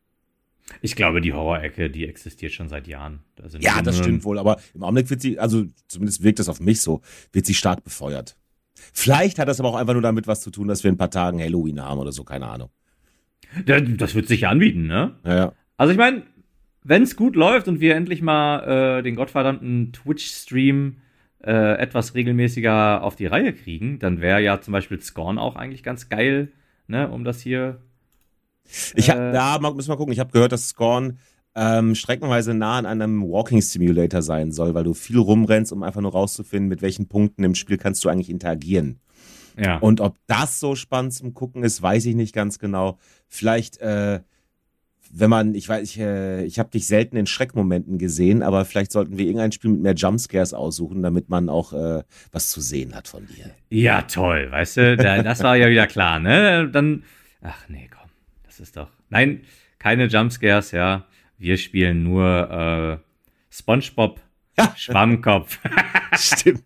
Ich glaube, die Horrorecke, die existiert schon seit Jahren. Sind Ja, das stimmt wohl, aber im Augenblick wird sie, also zumindest wirkt das auf mich so, wird sie stark befeuert. Vielleicht hat das aber auch einfach nur damit was zu tun, dass wir in ein paar Tagen Halloween haben oder so, keine Ahnung. Ja, Das wird sich anbieten, ne? Ja, ja. Also ich meine, wenn es gut läuft und wir endlich mal äh, den gottverdammten Twitch-Stream äh, etwas regelmäßiger auf die Reihe kriegen, dann wäre ja zum Beispiel Scorn auch eigentlich ganz geil, ne, um das hier. Ich hab, Äh. ja, mal- müssen wir gucken. Ich habe gehört, dass Scorn ähm, streckenweise nah an einem Walking Simulator sein soll, weil du viel rumrennst, um einfach nur rauszufinden, mit welchen Punkten im Spiel kannst du eigentlich interagieren. Ja. Und ob das so spannend zum Gucken ist, weiß ich nicht ganz genau. Vielleicht, äh, wenn man, ich weiß, ich, äh, ich habe dich selten in Schreckmomenten gesehen, aber vielleicht sollten wir irgendein Spiel mit mehr Jumpscares aussuchen, damit man auch äh, was zu sehen hat von dir. Ja, toll, weißt du, da, das war ja wieder klar, ne? Dann, ach nee, komm, das ist doch, nein, keine Jumpscares, ja. Wir spielen nur äh, SpongeBob, Schwammkopf. <laughs> Stimmt.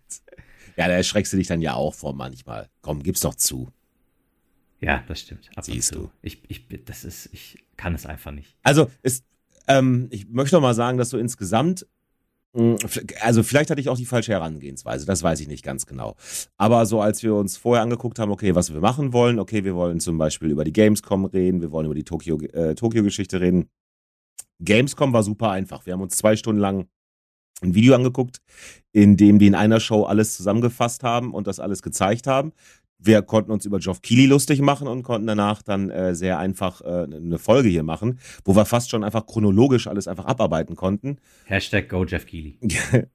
Ja, da erschreckst du dich dann ja auch vor manchmal. Komm, gib's doch zu. Ja, das stimmt. Ab Siehst du. Ich, ich, das ist, ich kann es einfach nicht. Also, es, ähm, ich möchte noch mal sagen, dass so insgesamt, mh, also vielleicht hatte ich auch die falsche Herangehensweise, das weiß ich nicht ganz genau. Aber so als wir uns vorher angeguckt haben, okay, was wir machen wollen, okay, wir wollen zum Beispiel über die Gamescom reden, wir wollen über die Tokio, äh, Tokio-Geschichte reden. Gamescom war super einfach. Wir haben uns zwei Stunden lang ein Video angeguckt, in dem die in einer Show alles zusammengefasst haben und das alles gezeigt haben. Wir konnten uns über Geoff Keighley lustig machen und konnten danach dann äh, sehr einfach äh, eine Folge hier machen, wo wir fast schon einfach chronologisch alles einfach abarbeiten konnten. Hashtag Go Jeff Keighley. <laughs>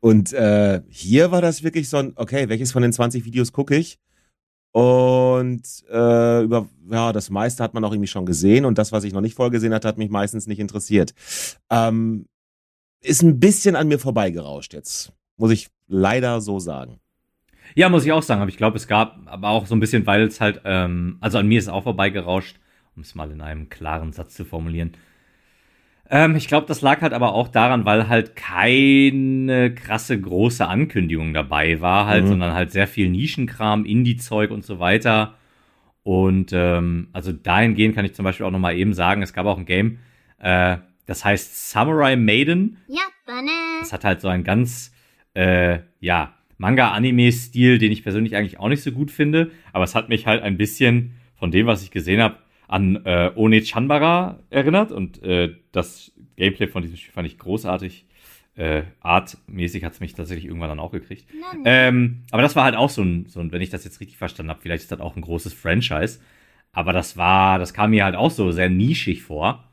Und äh, hier war das wirklich so ein, okay, welches von den 20 Videos gucke ich? Und äh, über, ja, das meiste hat man auch irgendwie schon gesehen und das, was ich noch nicht vorher gesehen hatte, hat mich meistens nicht interessiert. Ähm, ist ein bisschen an mir vorbeigerauscht jetzt, muss ich leider so sagen. Ja, muss ich auch sagen, aber ich glaube, es gab aber auch so ein bisschen, weil es halt, ähm, also an mir ist es auch vorbeigerauscht, um es mal in einem klaren Satz zu formulieren. Ähm, ich glaube, das lag halt aber auch daran, weil halt keine krasse große Ankündigung dabei war, halt, mhm. sondern halt sehr viel Nischenkram, Indie-Zeug und so weiter. Und ähm, also dahingehend kann ich zum Beispiel auch nochmal eben sagen, es gab auch ein Game, äh, das heißt Samurai Maiden. Ja, Banne. Das hat halt so ein ganz, äh, ja, Manga-Anime-Stil, den ich persönlich eigentlich auch nicht so gut finde. Aber es hat mich halt ein bisschen von dem, was ich gesehen habe, an äh, One Chanbara erinnert. Und äh, das Gameplay von diesem Spiel fand ich großartig. Äh, artmäßig hat es mich tatsächlich irgendwann dann auch gekriegt. 何 Ähm, aber das war halt auch so ein, so ein, wenn ich das jetzt richtig verstanden habe, vielleicht ist das auch ein großes Franchise. Aber das war, das kam mir halt auch so sehr nischig vor.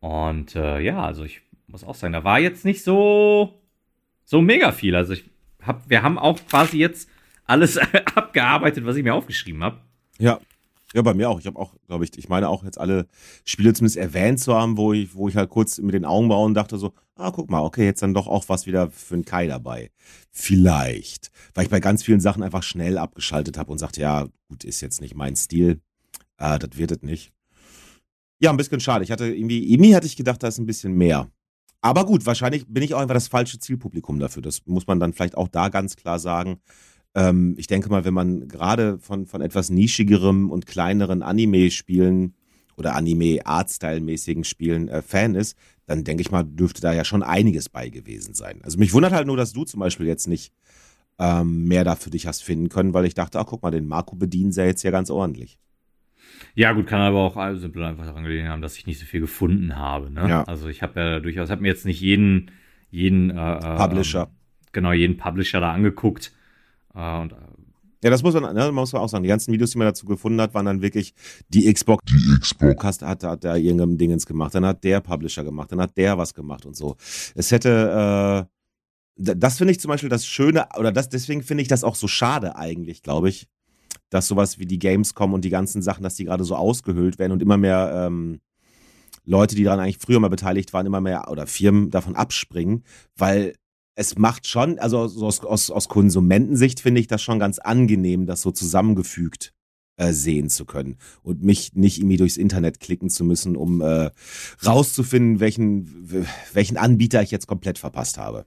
Und äh, ja, also ich muss auch sagen, da war jetzt nicht so, so mega viel. Also ich hab, wir haben auch quasi jetzt alles <laughs> abgearbeitet, was ich mir aufgeschrieben habe. Ja. Ja, bei mir auch. Ich habe auch, glaube ich, ich meine auch jetzt alle Spiele zumindest erwähnt zu haben, wo ich, wo ich halt kurz mit den Augen bauen dachte so, ah, guck mal, okay, jetzt dann doch auch was wieder für einen Kai dabei. Vielleicht. Weil ich bei ganz vielen Sachen einfach schnell abgeschaltet habe und sagte, ja, gut, ist jetzt nicht mein Stil. Äh, das wird es nicht. Ja, ein bisschen schade. Ich hatte irgendwie, irgendwie hatte ich gedacht, da ist ein bisschen mehr. Aber gut, wahrscheinlich bin ich auch einfach das falsche Zielpublikum dafür. Das muss man dann vielleicht auch da ganz klar sagen. Ähm, ich denke mal, wenn man gerade von, von etwas nischigerem und kleineren Anime-Spielen oder Anime-Artstyle-mäßigen Spielen äh, Fan ist, dann denke ich mal, dürfte da ja schon einiges bei gewesen sein. Also mich wundert halt nur, dass du zum Beispiel jetzt nicht ähm, mehr da für dich hast finden können, weil ich dachte, ach guck mal, den Marco bedienen sie ja jetzt ja ganz ordentlich. Ja, gut, kann aber auch simpel einfach daran gelegen haben, dass ich nicht so viel gefunden habe. Ne? Ja. Also ich habe ja durchaus, habe mir jetzt nicht jeden, jeden äh, äh Publisher. genau, jeden Publisher da angeguckt. Äh, und, äh, Ja, das muss man, ne, muss man auch sagen. Die ganzen Videos, die man dazu gefunden hat, waren dann wirklich die Xbox. Die Xbox hat, hat, hat da irgendein Dingens gemacht, dann hat der Publisher gemacht, dann hat der was gemacht und so. Es hätte, äh, das finde ich zum Beispiel das Schöne, oder das, deswegen finde ich das auch so schade eigentlich, glaube ich, dass sowas wie die Gamescom und die ganzen Sachen, dass die gerade so ausgehöhlt werden und immer mehr ähm, Leute, die daran eigentlich früher mal beteiligt waren, immer mehr oder Firmen davon abspringen, weil es macht schon, also so aus, aus, aus Konsumentensicht finde ich das schon ganz angenehm, das so zusammengefügt äh, sehen zu können und mich nicht irgendwie durchs Internet klicken zu müssen, um äh, rauszufinden, welchen, welchen Anbieter ich jetzt komplett verpasst habe.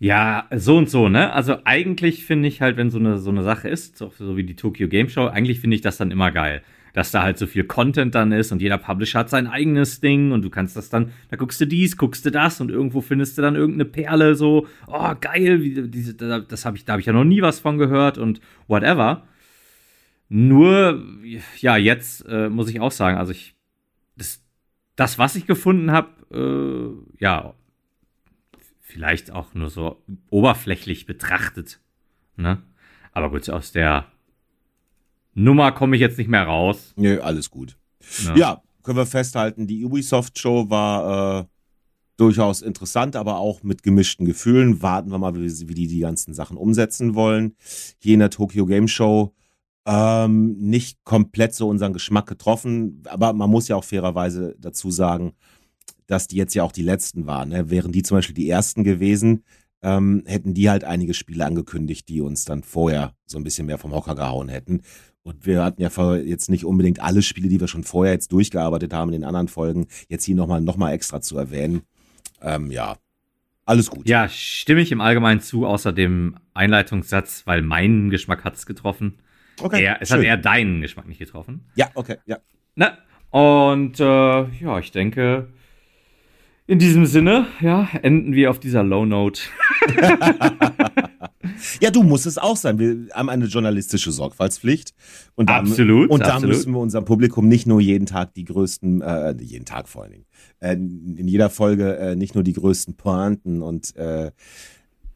Ja, so und so, ne? Also eigentlich finde ich halt, wenn so eine, so eine Sache ist, so, so wie die Tokyo Game Show, eigentlich finde ich das dann immer geil. Dass da halt so viel Content dann ist und jeder Publisher hat sein eigenes Ding und du kannst das dann, da guckst du dies, guckst du das und irgendwo findest du dann irgendeine Perle so, oh geil, wie, diese, das habe ich, da habe ich ja noch nie was von gehört und whatever. Nur, ja, jetzt äh, muss ich auch sagen, also ich, das, das was ich gefunden habe, äh, ja, vielleicht auch nur so oberflächlich betrachtet. Ne? Aber gut, aus der Nummer komme ich jetzt nicht mehr raus. Nö, alles gut. Ja, ja können wir festhalten, die Ubisoft-Show war äh, durchaus interessant, aber auch mit gemischten Gefühlen. Warten wir mal, wie, wie, die die ganzen Sachen umsetzen wollen. Hier in der Tokyo Game Show ähm, nicht komplett so unseren Geschmack getroffen, aber man muss ja auch fairerweise dazu sagen, dass die jetzt ja auch die letzten waren. Ne? Wären die zum Beispiel die ersten gewesen, ähm, hätten die halt einige Spiele angekündigt, die uns dann vorher so ein bisschen mehr vom Hocker gehauen hätten. Und wir hatten ja jetzt nicht unbedingt alle Spiele, die wir schon vorher jetzt durchgearbeitet haben in den anderen Folgen, jetzt hier nochmal noch mal extra zu erwähnen. Ähm, ja, alles gut. Ja, stimme ich im Allgemeinen zu, außer dem Einleitungssatz, weil meinen Geschmack hat es getroffen. Okay. Eher, es schön. hat eher deinen Geschmack nicht getroffen. Ja, okay, ja. Na, und äh, ja, ich denke, in diesem Sinne, ja, enden wir auf dieser Low Note. <laughs> ja, du musst es auch sein. Wir haben eine journalistische Sorgfaltspflicht. Und da, absolut. Und da müssen wir unserem Publikum nicht nur jeden Tag die größten, äh, jeden Tag vor allen Dingen, äh, in jeder Folge äh, nicht nur die größten Pointen und äh,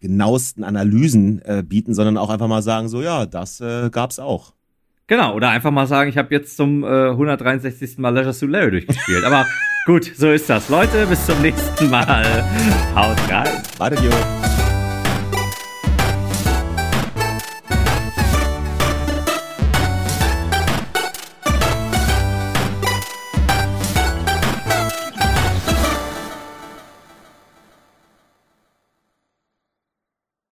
genauesten Analysen äh, bieten, sondern auch einfach mal sagen, so ja, das äh, gab's auch. Genau, oder einfach mal sagen, ich habe jetzt zum äh, 163. Mal Leisure Suit Larry durchgespielt. Aber Gut, so ist das. Leute, bis zum nächsten Mal. Haut rein. Adieu.